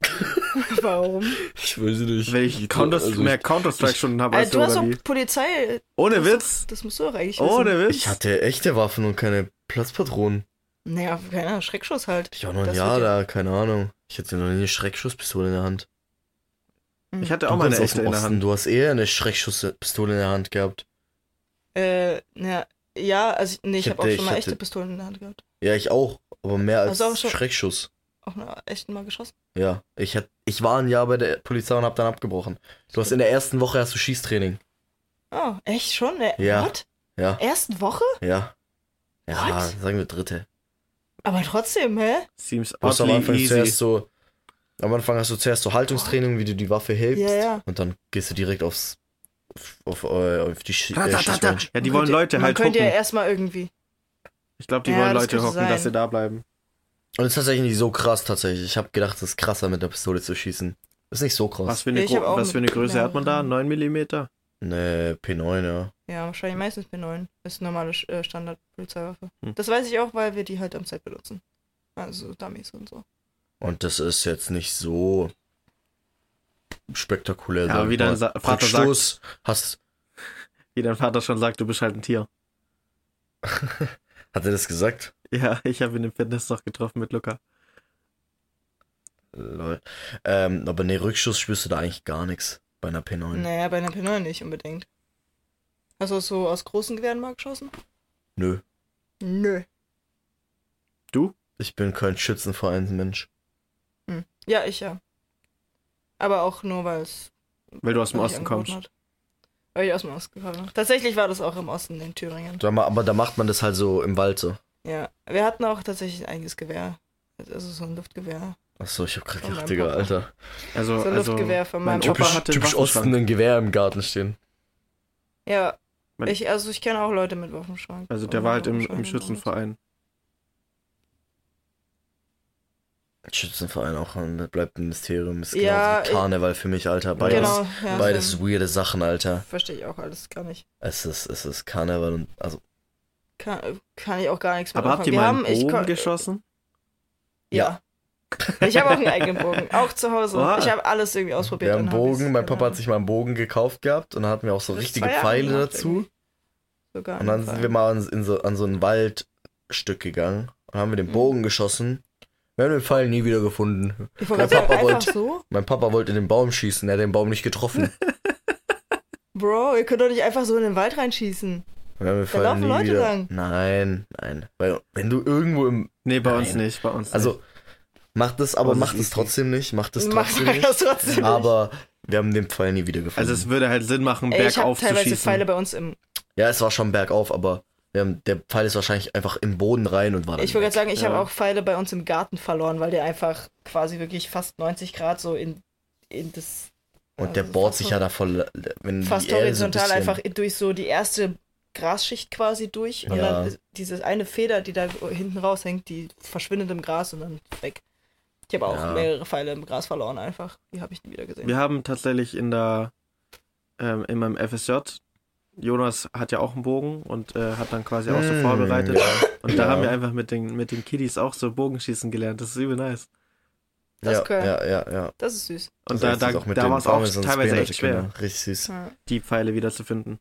[laughs] Warum? Ich weiß nicht. Weil ich Counter also mehr Counter-Strike-Stunden habe als Also, du, du hast doch? Polizei. Ohne das Witz? Das musst du doch eigentlich wissen. Ohne Witz? Ich hatte echte Waffen und keine Platzpatronen. Naja, keine Ahnung, Schreckschuss halt. Ich war noch ein Das Jahr da, keine Ahnung. Ich hatte noch nie eine Schreckschusspistole in der Hand. Hm. Ich hatte Du auch mal eine echte in der Hand. Du hast eher eine Schreckschusspistole in der Hand gehabt. Äh, na, ja, also, nee, ich, Ich habe auch schon mal hatte- echte Pistolen in der Hand gehabt. Ja, ich auch. Aber mehr als du auch schon- Schreckschuss. Auch eine echten mal geschossen. Ja, ich, hat, ich war ein Jahr bei der Polizei und hab dann abgebrochen. Du hast in der ersten Woche hast du Schießtraining. Oh, echt schon? Äh, Ja. What? Ja, Ersten Woche? ja. Ja, What? sagen wir dritte. Aber trotzdem, hä? Seems Du hast am Anfang easy. zuerst so. Am Anfang hast du zuerst so Haltungstraining, wie du die Waffe hebst. Ja, ja. Und dann gehst du direkt aufs. Auf, äh, auf die Sch Ta, äh, ta. Schießrange. Ja, die Man wollen könnte- Leute man halt könnte ja erstmal irgendwie. Ich glaube, die Ja, wollen Leute hocken, sein. dass sie da bleiben. Und es ist tatsächlich nicht so krass, tatsächlich. Ich habe gedacht, es ist krasser, mit der Pistole zu schießen. Das ist nicht so krass. Was für eine, auch was für eine Größe hat man da? mehreren. 9 mm? Ne, P9, ja. Ja, wahrscheinlich meistens B9. Ist normale äh, Standard-Polizeiwaffe. Hm. Das weiß ich auch, weil wir die halt am Set benutzen. Also Dummies und so. Und das ist jetzt nicht so spektakulär. Ja, sag ich wie dein mal. Sa- Vater Rückstoß hast. Wie dein Vater schon sagt, du bist halt ein Tier. [laughs] Hat er das gesagt? Ja, ich habe ihn im Fitness noch getroffen mit Luca. Lol. Ähm, aber ne, Rückschuss spürst du da eigentlich gar nichts bei einer P9. Naja, bei einer P9 nicht unbedingt. Hast du so aus großen Gewehren mal geschossen? Nö. Nö. Du? Ich bin kein Schützenvereinsmensch. Hm. Ja, ich ja. Aber auch nur, weil es. Weil du aus dem Osten kommst. Hat. Weil ich aus dem Osten komme. Tatsächlich war das auch im Osten in Thüringen. Aber da macht man das halt so im Wald so. Ja. Wir hatten auch tatsächlich ein eigenes Gewehr. Also so ein Luftgewehr. Achso, ich hab grad gedacht, Digga. Alter. Also, So ein also Luftgewehr von mein meinem Opa Papa. hatte typisch. Osten ein Gewehr im Garten stehen. Ja. Man- Ich, also ich kenne auch Leute mit Waffenschrank. Also der war halt im, im Schützenverein. Schützenverein auch, das bleibt ein Mysterium. Ist Ja, genauso wie Karneval für mich, Alter. Beides, Genau, ja. beides weirde Sachen, Alter. Verstehe ich auch alles gar nicht. Es ist, es ist Karneval und, also, Kann, kann ich auch gar nichts mehr Aber habt ihr Wir mal einen Bogen geschossen? Ja. Ich habe auch einen eigenen Bogen. [laughs] Auch zu Hause. Oha. Ich habe alles irgendwie ausprobiert. wir haben ich's Bogen, mein Papa hat sich mal einen Bogen gekauft gehabt und dann hatten wir auch so Das richtige Pfeile dazu. Sogar Und dann sind wir mal an, in so, an so ein Waldstück gegangen und haben wir den Mhm. Bogen geschossen. Wir haben den Pfeil nie wieder gefunden. Ich mein Papa einfach wollte- so. Mein Papa wollte in den Baum schießen, er hat den Baum nicht getroffen. [laughs] Bro, ihr könnt doch nicht einfach so in den Wald reinschießen. Wir haben den Pfeil laufen nie Leute wieder. lang. Nein, nein. Weil wenn du irgendwo im. Nee, bei uns Nein. nicht, bei uns nicht. Also, macht es, aber macht es trotzdem nicht. Macht es Mach trotzdem das nicht. [laughs] trotzdem nicht. Aber wir haben den Pfeil nie wieder gefunden. Also es würde halt Sinn machen, Ey, ich habe bergauf zu teilweise schießen. Pfeile bei uns im. ja, es war schon bergauf, aber wir haben, der Pfeil ist wahrscheinlich einfach im Boden rein und war dann Ich wollte gerade sagen, ich Ja. habe auch Pfeile bei uns im Garten verloren, weil der einfach quasi wirklich fast 90 Grad so in, in das. Und der also bohrt fast sich ja da voll. Wenn Fast die Erde so ein horizontal einfach durch so die erste Grasschicht quasi durch. Und Ja. dann ist diese eine Feder, die da hinten raushängt, die verschwindet im Gras und dann weg. Ich habe auch Ja. mehrere Pfeile im Gras verloren einfach. Die habe ich nie wieder gesehen. Wir haben tatsächlich in der ähm, in meinem FSJ Jonas hat ja auch einen Bogen und äh, hat dann quasi auch so Mm, vorbereitet. Und da Ja. haben wir einfach mit den, mit den Kiddies auch so Bogenschießen gelernt. Das ist übel nice. Das ja, ist cool. ja, ja, ja. Das ist süß. Und Das da, da, da war es auch und teilweise echt schwer. Richtig süß. Die Pfeile wieder zu finden.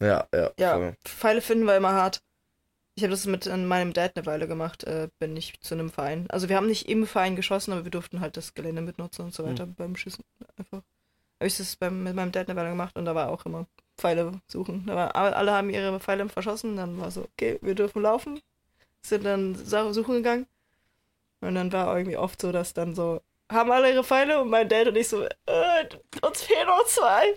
Ja, ja. Ja, voll. Pfeile finden wir immer hart. Ich habe das mit meinem Dad eine Weile gemacht, äh, bin ich zu einem Verein. Also wir haben nicht im Verein geschossen, aber wir durften halt das Gelände mitnutzen und so weiter beim Schießen einfach. Habe ich das beim, mit meinem Dad eine Weile gemacht und da war auch immer Pfeile suchen. Da war, alle haben ihre Pfeile verschossen, dann war so, okay, wir dürfen laufen. Sind dann suchen gegangen. Und dann war irgendwie oft so, dass dann so, haben alle ihre Pfeile und mein Dad und ich so, äh, uns fehlen noch zwei.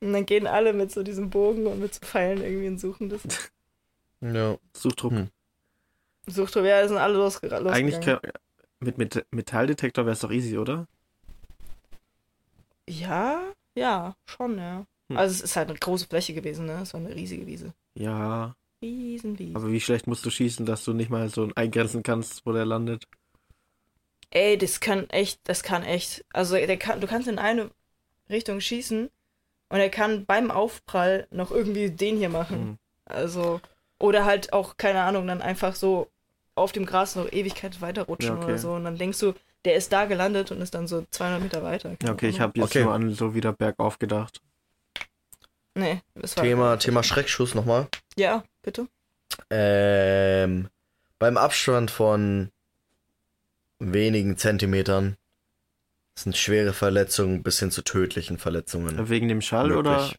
Und dann gehen alle mit so diesem Bogen und mit so Pfeilen irgendwie und suchen das. [laughs] Ja. Suchdruck. Hm. Suchtrupp, ja, sind alle losge losgegangen. Eigentlich kann, mit, mit Metalldetektor wäre es doch easy, oder? Ja, ja, schon, ja. Hm. Also es ist halt eine große Fläche gewesen, ne? Es war eine riesige Wiese. Ja. Riesenwiese. Aber wie schlecht musst du schießen, dass du nicht mal so eingrenzen kannst, wo der landet? Ey, das kann echt, das kann echt. Also der kann, du kannst in eine Richtung schießen und er kann beim Aufprall noch irgendwie den hier machen. Hm. Also, oder halt auch, keine Ahnung, dann einfach so auf dem Gras noch Ewigkeit weiterrutschen Ja, okay. oder so. Und dann denkst du, der ist da gelandet und ist dann so 200 Meter weiter. Ja, okay, ich habe jetzt Okay. nur an so wieder bergauf gedacht. Nee, das war. Thema, Thema Schreckschuss nochmal. Ja, bitte. Ähm, beim Abstand von wenigen Zentimetern sind schwere Verletzungen bis hin zu tödlichen Verletzungen. Wegen dem Schall möglich. oder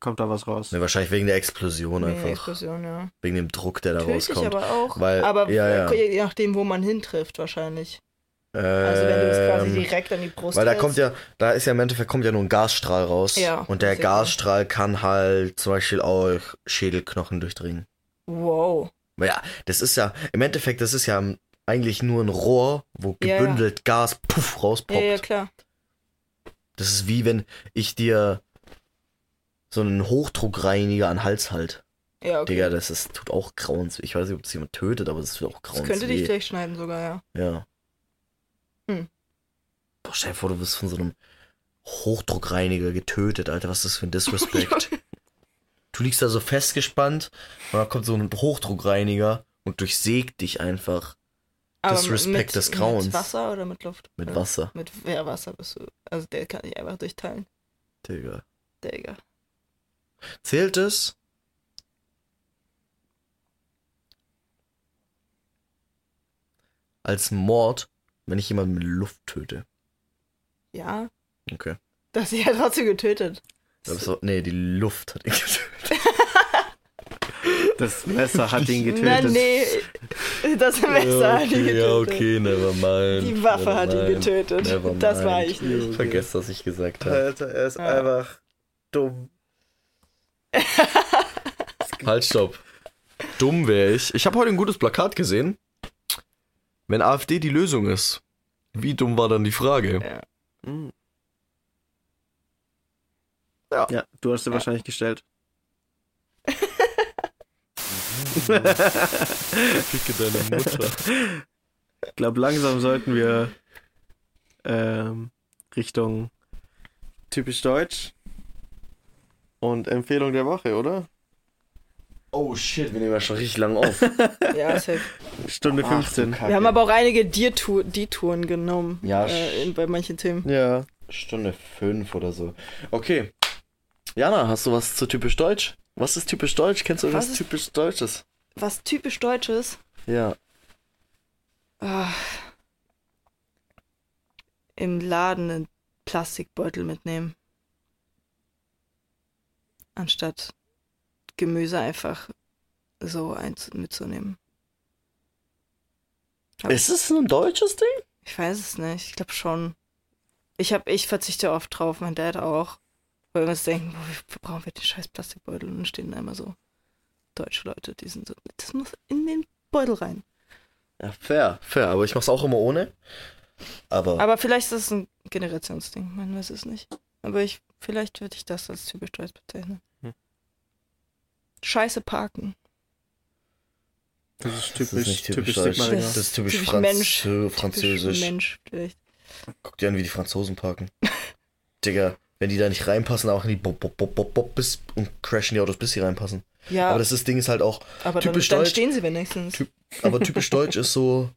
kommt da was raus? Ne, wahrscheinlich wegen der Explosion Nee, einfach. Explosion, ja. Wegen dem Druck, der da Tödlich rauskommt. aber auch. Weil- aber ja, ja. je nachdem, wo man hintrifft, wahrscheinlich. Also wenn du es quasi Ähm, direkt an die Brust Weil da hältst. kommt ja, da ist ja im Endeffekt kommt ja nur ein Gasstrahl raus. Ja, und der das Gasstrahl kann halt zum Beispiel auch Schädelknochen durchdringen. Wow. Ja, das ist ja, im Endeffekt, das ist ja eigentlich nur ein Rohr, wo Ja, ja. gebündelt Gas puff Ja, rauspoppt. ja, klar. Das ist wie wenn ich dir so einen Hochdruckreiniger an den Hals halt. Ja, okay. Digga, das ist, tut auch grauens. Ich weiß nicht, ob es jemand tötet, aber es tut auch das grauens. könnte dich weh. vielleicht schneiden sogar, ja. Ja. Hm. Boah, stell dir vor, du wirst von so einem Hochdruckreiniger getötet, Alter. Was ist das für ein Disrespect? [laughs] du liegst da so festgespannt und dann kommt so ein Hochdruckreiniger und durchsägt dich einfach Disrespect des Grauens. Mit Wasser oder mit Luft? mit. Wasser. Mit ja, Wasser bist du. Also der kann dich einfach durchteilen. Digga. Digga. Zählt es? Als Mord, wenn ich jemanden mit Luft töte. Ja. Okay. Das ist ja trotzdem getötet. Das so, nee, die Luft hat ihn [laughs] getötet. Das Messer hat ihn getötet. Na, nee. Das Messer hat ihn okay, getötet. ja, okay, never mind. Die Waffe never hat ihn mind. getötet. Never Das war ich nicht. Vergesst, was ich gesagt habe. Alter, er ist Ja. einfach dumm. [laughs] Halt, stopp. Dumm wäre ich. Ich habe heute ein gutes Plakat gesehen. Wenn AfD die Lösung ist, wie dumm war dann die Frage? Ja. Hm. Ja. Ja, du hast sie wahrscheinlich gestellt. [laughs] Ficke deine Mutter. Ich glaube, langsam sollten wir ähm, Richtung typisch deutsch und Empfehlung der Woche, oder? Oh shit, wir nehmen ja schon richtig lang auf. [laughs] Ja, safe. Stunde Ach, 15. du Kacke. Wir haben aber auch einige Detour- Detouren genommen. Ja, äh, in, bei manchen Themen. ja. Stunde fünf oder so. Okay. Jana, hast du was zu typisch deutsch? Was ist typisch deutsch? Kennst du Was irgendwas ist- typisch deutsches? Was typisch Deutsches. Ja. Ah. Im Laden einen Plastikbeutel mitnehmen. Anstatt Gemüse einfach so eins mitzunehmen. Aber- Ist es ein deutsches Ding? Ich weiß es nicht. Ich glaube schon. Ich hab, ich verzichte oft drauf, mein Dad auch. Weil wir uns denken, wo brauchen wir den scheiß Plastikbeutel? Und dann stehen da immer so deutsche Leute, die sind so, das muss in den Beutel rein. Ja, fair, fair. Aber ich mach's auch immer ohne. Aber, Aber vielleicht ist das ein Generationsding, man weiß es nicht. Aber ich, vielleicht würde ich das als typisch deutsch bezeichnen. Hm. Scheiße parken. Das ist das typisch, ist nicht typisch, typisch deutsch. Sigmaringer. Das ist typisch, Typisch Franz Mensch. Französisch. Typisch Mensch, vielleicht. Guck dir an, wie die Franzosen parken. [laughs] Digga, wenn die da nicht reinpassen, auch in die Bob, Bob, Bob, Bob, Bob bis und crashen die Autos, bis sie reinpassen. Ja, Aber aber, das ist, Ding ist halt auch, dann, typisch dann deutsch. stehen sie wenigstens. Typ- aber typisch [laughs] deutsch ist so,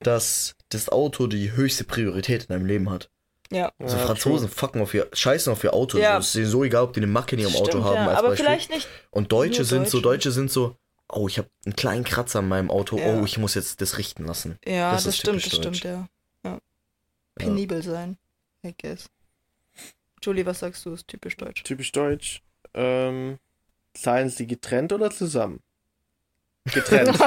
dass das Auto die höchste Priorität in deinem Leben hat. Ja. Also Ja, Franzosen fucken auf ihr, scheißen auf ihr Auto. Ja. Es ist denen so egal, ob die eine Macke in ihrem Auto Stimmt, haben, ja. als Aber Beispiel. vielleicht nicht. Und Deutsche sind so, Deutsche. Deutsche sind so, oh, ich habe einen kleinen Kratzer an meinem Auto, Ja. oh, ich muss jetzt das richten lassen. Ja, Das das, ist stimmt, das deutsch. stimmt, ja. ja. Penibel sein, I guess. Julie, was sagst du, ist typisch deutsch? Typisch deutsch. Ähm, zahlen sie getrennt oder zusammen? Getrennt. [laughs]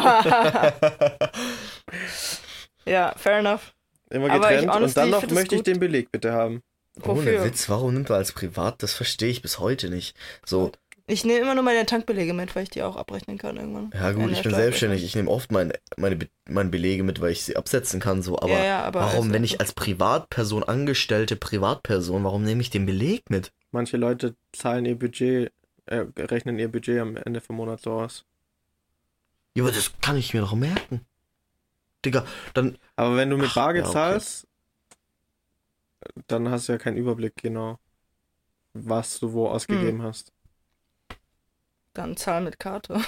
ja, fair enough. Immer Aber ich getrennt. Und honestly dann noch möchte ich den Beleg bitte haben. Ohne? Witz, warum nimmt er als privat? Das verstehe ich bis heute nicht. So, Ich nehme immer nur meine Tankbelege mit, weil ich die auch abrechnen kann irgendwann. ja gut, Wenn ich bin selbstständig, ich nehme oft meine, meine, Be meine Belege mit, weil ich sie absetzen kann, so, aber ja, ja, aber warum, also- wenn ich als Privatperson, angestellte Privatperson, warum nehme ich den Beleg mit? Manche Leute zahlen ihr Budget, äh, rechnen ihr Budget am Ende vom Monat so aus. Ja, aber das kann ich mir doch merken. Digga, dann, Aber wenn du mit Ach, Bargeld ja, okay. zahlst, dann hast du ja keinen Überblick genau, was du wo Hm. ausgegeben hast. Dann zahl mit Karte.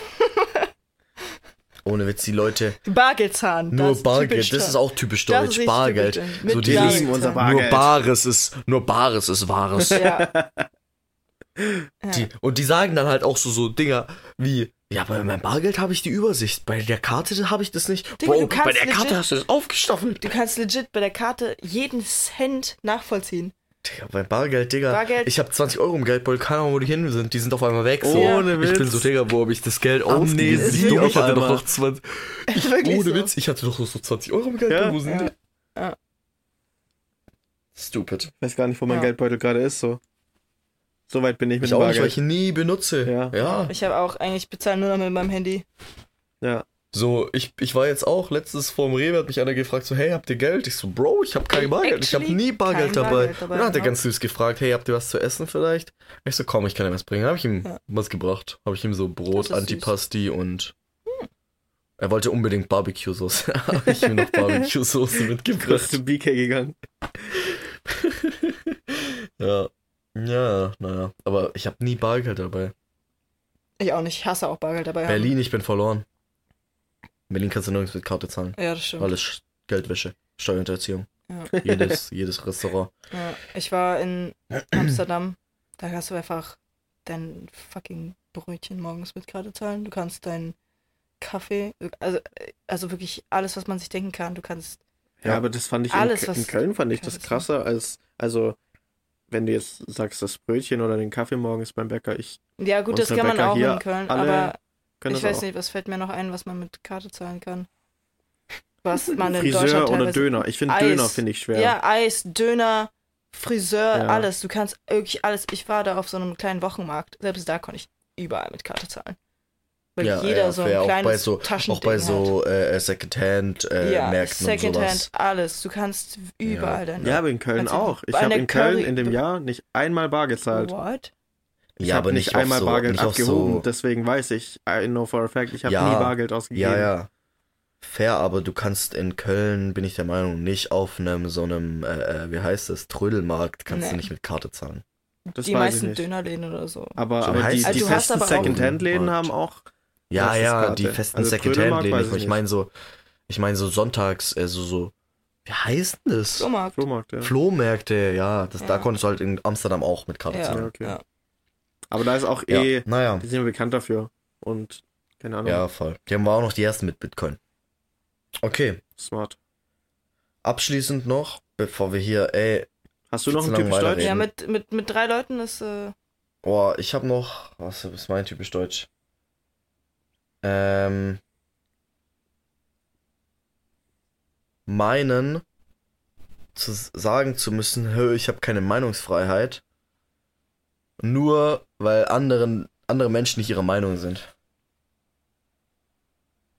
ohne Witz, die Leute, [laughs] Bargeld zahlen. nur das ist Bargeld, das ist auch typisch deutsch, richtig Bargeld. typisch deutsch. So die Bargeld lieben unser zahlen. Bar- Nur Bargeld. Bares ist, nur Bares ist Wahres. Ja. [laughs] ja. Die, und die sagen dann halt auch so, so Dinger wie, ja, bei meinem Bargeld habe ich die Übersicht, bei der Karte habe ich das nicht. Digga, Bro, bei der Karte legit- hast du das aufgestaffelt. Du kannst legit bei der Karte jeden Cent nachvollziehen. Digga, bei Bargeld, Digga. Bargeld- Ich habe 20 Euro im Geldbeutel, keine Ahnung, wo die hin sind. Die sind auf einmal weg. So. Ohne Ich Witz. bin so, Digga, wo habe ich das Geld ausgegeben? Auf ich hatte doch noch 20. [laughs] Wirklich Ohne so. Witz, ich hatte doch so 20 Euro im Geld. Ja. Wo sind Ja. die? Ja. Stupid. Ich weiß gar nicht, wo mein Ja. Geldbeutel gerade ist, so. So weit bin ich mit Ich dem auch nicht, weil Bargeld. ich nie benutze. Ja. ja. Ich habe auch eigentlich bezahlt nur noch mit meinem Handy. Ja. So, ich, ich war jetzt auch letztes vorm Rewe, hat mich einer gefragt, so, hey, habt ihr Geld? Ich so, Bro, ich habe kein Bargeld, ich Actually nie Bargeld dabei. Bargeld dabei, Und dann hat er ganz süß gefragt, hey, habt ihr was zu essen vielleicht? Ich so, komm, ich kann dir was bringen. Habe ich ihm Ja. was gebracht. Habe ich ihm so Brot, ist süß. Antipasti und er wollte unbedingt Barbecue-Soße. [laughs] Habe ich ihm noch Barbecue-Soße [laughs] mitgebracht. Kurz zu BK gegangen. [laughs] Ja. Ja, naja. Aber ich habe nie Bargeld dabei. Ich auch nicht. Ich hasse auch Bargeld dabei. haben. Berlin, ich bin verloren. In Berlin kannst du nirgends mit Karte zahlen. Ja, das stimmt. Alles Sch- Geldwäsche, Steuerhinterziehung. Ja. Jedes, [laughs] jedes Restaurant. Ja. Ich war in Amsterdam. Da kannst du einfach dein fucking Brötchen morgens mit Karte zahlen. Du kannst deinen Kaffee, also, also wirklich alles, was man sich denken kann. Du kannst Ja, Ja. aber das fand ich Alles, in, in Köln fand ich das krasser als, also, wenn du jetzt sagst, das Brötchen oder den Kaffee morgens beim Bäcker, ich Ja, gut, das kann man Bäcker auch hier in Köln, alle aber kann ich weiß auch. nicht, was fällt mir noch ein, was man mit Karte zahlen kann? Was [laughs] man in Friseur Deutschland oder Döner. Ich finde. Döner finde ich schwer. Ja, Eis, Döner, Friseur, Ja. alles. Du kannst wirklich alles. Ich war da auf so einem kleinen Wochenmarkt. Selbst da konnte ich überall mit Karte zahlen. Weil Ja, jeder ja, so ein auch kleines bei so, Taschending auch bei so äh, Secondhand äh, ja, Märkten und Secondhand, sowas. alles. Du kannst überall deine. Ja, aber in Köln auch. Ich habe in Köln Curry- in dem Jahr nicht einmal bar gezahlt. What? Ich Ja, habe aber nicht, einmal so- Bargeld nicht abgehoben, so- deswegen weiß ich, I know for a fact, ich habe Ja, nie Bargeld ausgegeben. Ja, ja. Fair, aber du kannst in Köln, bin ich der Meinung, nicht auf einem so einem, äh, äh, wie heißt das, Trödelmarkt, kannst du Nee. nicht mit Karte zahlen. Das die meisten. Dönerläden oder so. Aber, So aber die, heißt die Also du hast festen Second-Hand-Läden haben auch. Ja, ja, Karte. die festen Also Secondhand-Läden. Ich, ich meine so, ich meine so sonntags, also so, wie heißt denn das? Flohmarkt. Flohmarkt, ja. Flohmärkte, ja, das, da Ja. konntest du halt in Amsterdam auch mit Karte Ja, zahlen. okay. ja. Aber da ist auch Ja, eh, naja, die sind ja bekannt dafür. Und keine Ahnung, ja, voll. Die haben wir auch noch die ersten mit Bitcoin. Okay, smart. abschließend noch, bevor wir hier, ey, Hast du noch einen typisch. Deutsch? Ja, mit, mit, mit drei Leuten ist, äh, Boah, ich habe noch. Was ist mein typisch Deutsch? Ähm. Meinen zu sagen zu müssen, hör, ich habe keine Meinungsfreiheit, nur weil anderen andere Menschen nicht ihrer Meinung sind.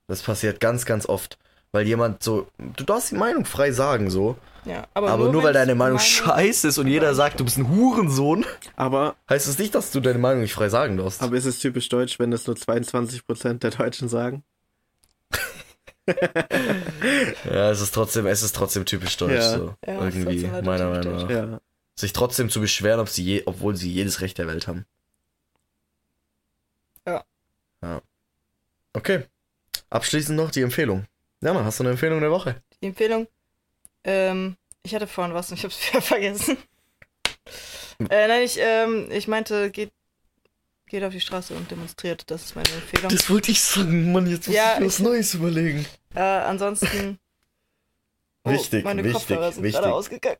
Das passiert ganz, ganz oft, weil jemand so, du darfst die Meinung frei sagen so, ja. aber, nur, weil wenn's deine Meinung Meinung- scheiße ist und jeder sagt, du bist ein Hurensohn, Aber, heißt es nicht, dass du deine Meinung nicht frei sagen darfst. aber ist es typisch deutsch, wenn das nur 22% der Deutschen sagen? [laughs] Ja, es ist trotzdem, es ist trotzdem typisch deutsch, Ja. so. Ja, irgendwie, halt meiner Meinung nach. Ja. Sich trotzdem zu beschweren, ob sie je, obwohl sie jedes Recht der Welt haben. Ja. Ja. Okay. Abschließend noch die Empfehlung. Jana, hast du eine Empfehlung der Woche? Die Empfehlung, ähm, ich hatte vorhin was und ich hab's [laughs] wieder vergessen. äh, nein, ich, ähm, ich meinte, geht, geht auf die Straße und demonstriert. Das ist meine Empfehlung. Das wollte ich sagen, Mann, jetzt muss Ja, ich mir was Neues überlegen. Äh, ansonsten. Oh, Wichtig, meine wichtig, Kopfhörer sind wichtig. gerade ausgegangen.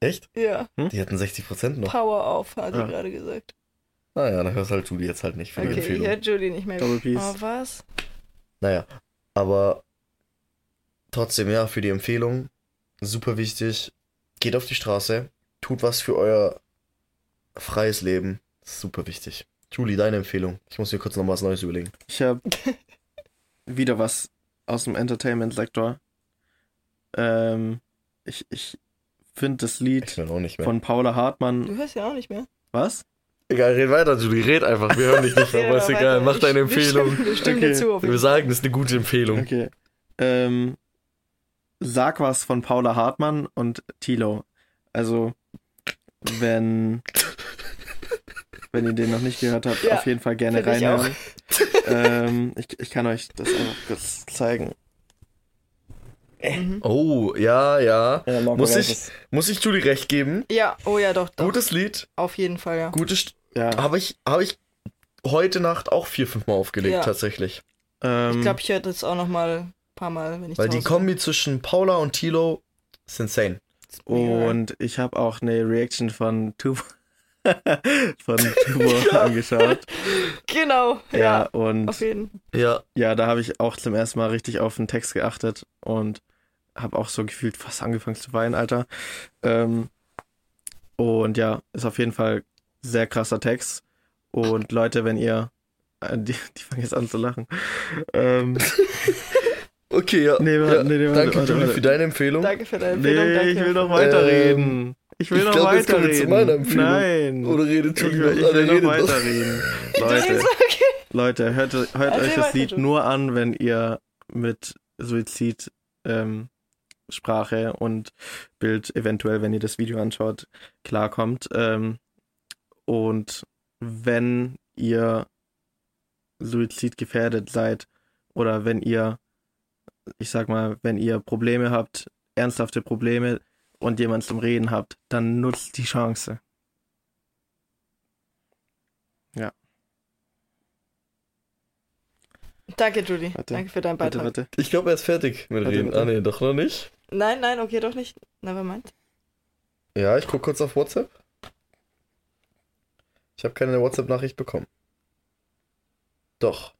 Echt? Ja, Die hatten 60% noch. Power auf, hat sie Ah. gerade gesagt. Naja, dann hörst halt du die jetzt halt nicht für die Okay, Empfehlung. ich höre Julie nicht mehr. Double Peace. Oh, was? Naja, aber trotzdem, ja, für die Empfehlung, super wichtig. Geht auf die Straße, tut was für euer freies Leben. Super wichtig. Julie, deine Empfehlung. Ich muss mir kurz noch was Neues überlegen. Ich habe [laughs] wieder was aus dem Entertainment-Sektor. Ähm, ich ich finde das Lied will auch nicht mehr. von Paula Hartmann. Du hörst ja auch nicht mehr. Was? Egal, red weiter, Julie, red einfach. Wir hören dich nicht [laughs] mehr, aber ist egal. weiter. Mach deine Empfehlung. Wir stimmen Okay. zu. Wir sagen, das ist eine gute Empfehlung. Okay. Ähm, sag was von Paula Hartmann und Tilo. Also, wenn, wenn ihr den noch nicht gehört habt, Ja, auf jeden Fall gerne find ich reinhören. ähm, ich, ich kann euch das einfach kurz zeigen. Mhm. Oh, ja, ja. Ja, Muss ich, es. muss ich Julie recht geben? Ja, oh ja, doch, doch. Gutes Lied, Auf jeden Fall, ja. gutes. Ja. Habe ich, habe ich heute Nacht auch vier, fünf Mal aufgelegt, Ja. tatsächlich. Ähm, Ich glaube, ich höre das auch noch mal ein paar Mal, wenn ich Weil die Kombi zwischen Paula und Tilo ist insane. bin. Und ich habe auch eine Reaction von Tubo, [laughs] von Tubo [laughs] angeschaut. Genau, ja. Ja, und Auf jeden Ja, ja, da habe ich auch zum ersten Mal richtig auf den Text geachtet und habe auch so gefühlt fast angefangen zu weinen, Alter. Ähm, und ja, ist auf jeden Fall sehr krasser Text. Und Leute, wenn ihr, äh, die, die fangen jetzt an zu lachen. Ähm, [laughs] okay, ja. Nee, warte, ja. nee, nee, warte, Danke, warte, warte. für deine Empfehlung. Danke für deine Empfehlung. nee, danke ich will noch weiterreden. Ich will ich noch glaub, jetzt kommen wir zu weiterreden. meiner Empfehlung. Nein. Oder redet ich ich noch? Ah, will noch weiterreden. Ich [laughs] Leute. Leute, hört, hört euch das Lied du. nur an, wenn ihr mit Suizid ähm, Sprache und Bild eventuell, wenn ihr das Video anschaut, klarkommt. Ähm, und wenn ihr Suizid gefährdet seid oder wenn ihr, ich sag mal, wenn ihr Probleme habt, ernsthafte Probleme und jemand zum Reden habt, dann nutzt die Chance. Danke, Julie. Warte, Danke für deinen Warte, Beitrag. warte. Ich glaube, er ist fertig mit Warte, Reden. warte. Ah, nee, doch noch nicht. Nein, nein, okay, doch nicht. Nevermind. Ja, ich gucke kurz auf WhatsApp. Ich habe keine WhatsApp-Nachricht bekommen. Doch.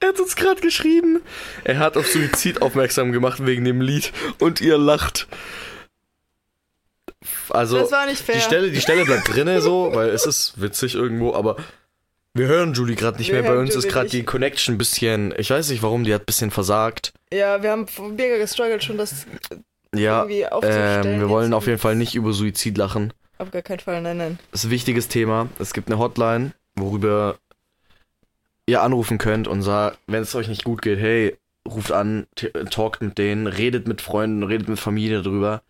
er hat uns gerade geschrieben. Er hat auf Suizid aufmerksam gemacht wegen dem Lied und ihr lacht. Also, das war nicht fair. die Stelle, die Stelle bleibt drinne so, weil es ist witzig irgendwo, aber wir hören Julie gerade nicht Wir mehr. Bei uns ist Julie gerade nicht. die Connection ein bisschen, ich weiß nicht warum, die hat ein bisschen versagt. Ja, wir haben mega gestruggelt schon, dass Ja, irgendwie aufzustellen. ähm, wir wollen auf jeden Fall nicht über Suizid lachen. Auf gar keinen Fall, nein, nein. Das ist ein wichtiges Thema. Es gibt eine Hotline, worüber ihr anrufen könnt und sagt, wenn es euch nicht gut geht, hey, ruft an, talkt mit denen, redet mit Freunden, redet mit Familie drüber.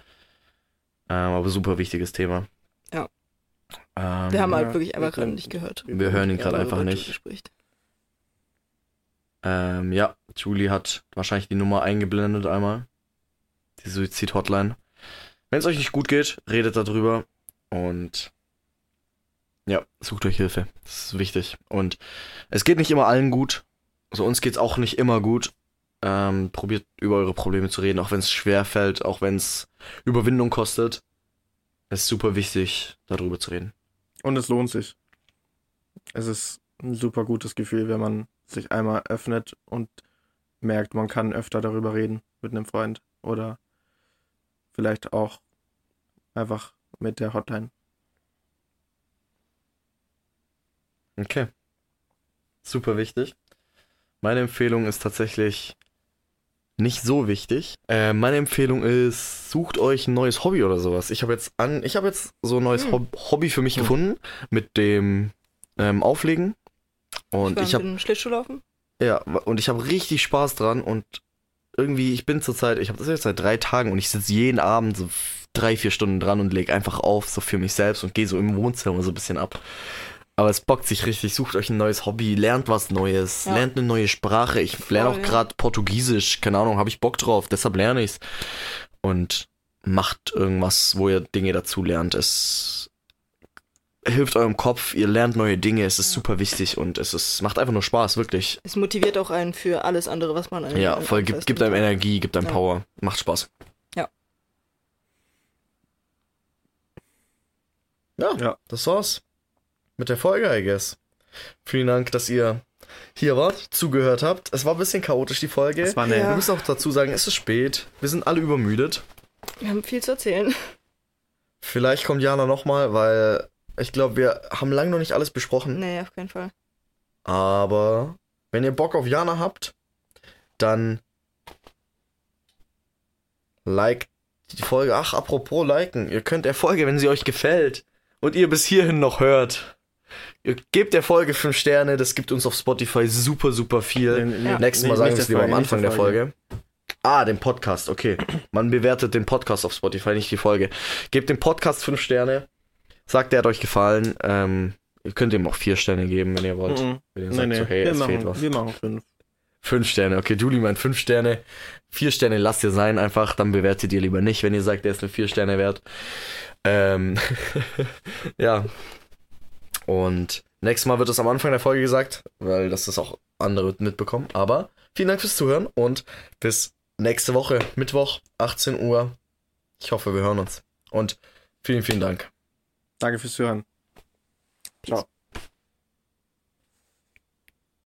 Ähm, aber super wichtiges Thema. Ähm, Wir haben halt wirklich einfach wir gerade nicht gehört. wir hören ihn gerade einfach nicht. Ähm, ja, Julie hat wahrscheinlich die Nummer eingeblendet einmal. Die Suizid-Hotline. Wenn es euch nicht gut geht, redet darüber und ja, sucht euch Hilfe. Das ist wichtig. Und es geht nicht immer allen gut. Also uns geht's auch nicht immer gut. Ähm, probiert über eure Probleme zu reden, auch wenn es schwer fällt, auch wenn es Überwindung kostet. Es ist super wichtig, darüber zu reden. Und es lohnt sich. Es ist ein super gutes Gefühl, wenn man sich einmal öffnet und merkt, man kann öfter darüber reden mit einem Freund oder vielleicht auch einfach mit der Hotline. Okay. Super wichtig. Meine Empfehlung ist tatsächlich nicht so wichtig. Äh, meine Empfehlung ist, sucht euch ein neues Hobby oder sowas. Ich habe jetzt an, ich habe jetzt so ein neues Hm. Hob Hobby für mich Hm. gefunden mit dem ähm, Auflegen. Und war ich habe mit dem Schlittschuhlaufen. ja und ich habe richtig Spaß dran und irgendwie ich bin zurzeit, ich habe das jetzt seit drei Tagen und ich sitze jeden Abend so drei vier Stunden dran und lege einfach auf so für mich selbst und gehe so im Wohnzimmer so ein bisschen ab. Aber es bockt sich richtig. Sucht euch ein neues Hobby, lernt was Neues, Ja. lernt eine neue Sprache. Ich lerne auch Voll, ja. gerade Portugiesisch. Keine Ahnung, habe ich Bock drauf, deshalb lerne ich's. Und macht irgendwas, wo ihr Dinge dazu lernt. Es hilft eurem Kopf, ihr lernt neue Dinge, es ist Ja. super wichtig und es ist, macht einfach nur Spaß, wirklich. Es motiviert auch einen für alles andere, was man Ja, an- voll, gibt, gibt einem. Energie, gibt einem Ja. Power, macht Spaß. Ja. Ja, Ja. das war's. Mit der Folge, I guess. Vielen Dank, dass ihr hier wart, zugehört habt. Es war ein bisschen chaotisch, die Folge. Das war Ja. eine, Wir müssen auch dazu sagen, es ist spät. Wir sind alle übermüdet. Wir haben viel zu erzählen. Vielleicht kommt Jana nochmal, weil ich glaube, wir haben lange noch nicht alles besprochen. Nee, auf keinen Fall. Aber wenn ihr Bock auf Jana habt, dann like die Folge. Ach, apropos liken. Ihr könnt der Folge, wenn sie euch gefällt und ihr bis hierhin noch hört, ihr gebt der Folge 5 Sterne. Das gibt uns auf Spotify super, super viel. Ja. Nächstes Mal nee, sagen wir es lieber am Folge, Anfang der Folge. Ah, den Podcast, okay. Man bewertet den Podcast auf Spotify, nicht die Folge. Gebt dem Podcast 5 Sterne. Sagt, der hat euch gefallen. Ähm, ihr könnt ihm auch 4 Sterne geben, wenn ihr wollt. Mhm. Wenn ihr Nee, sagt nee, so, hey, wir, es fehlt was. machen, wir machen fünf. Fünf Sterne, okay, Julie meint fünf Sterne. Vier Sterne lasst ihr sein einfach, dann bewertet ihr lieber nicht, wenn ihr sagt, der ist nur vier Sterne wert. Ähm, [laughs] ja. Und nächstes Mal wird es am Anfang der Folge gesagt, weil das ist auch andere mitbekommen. Aber vielen Dank fürs Zuhören und bis nächste Woche, Mittwoch, 18 Uhr. Ich hoffe, wir hören uns. Und vielen, vielen Dank. Danke fürs Zuhören. Ciao.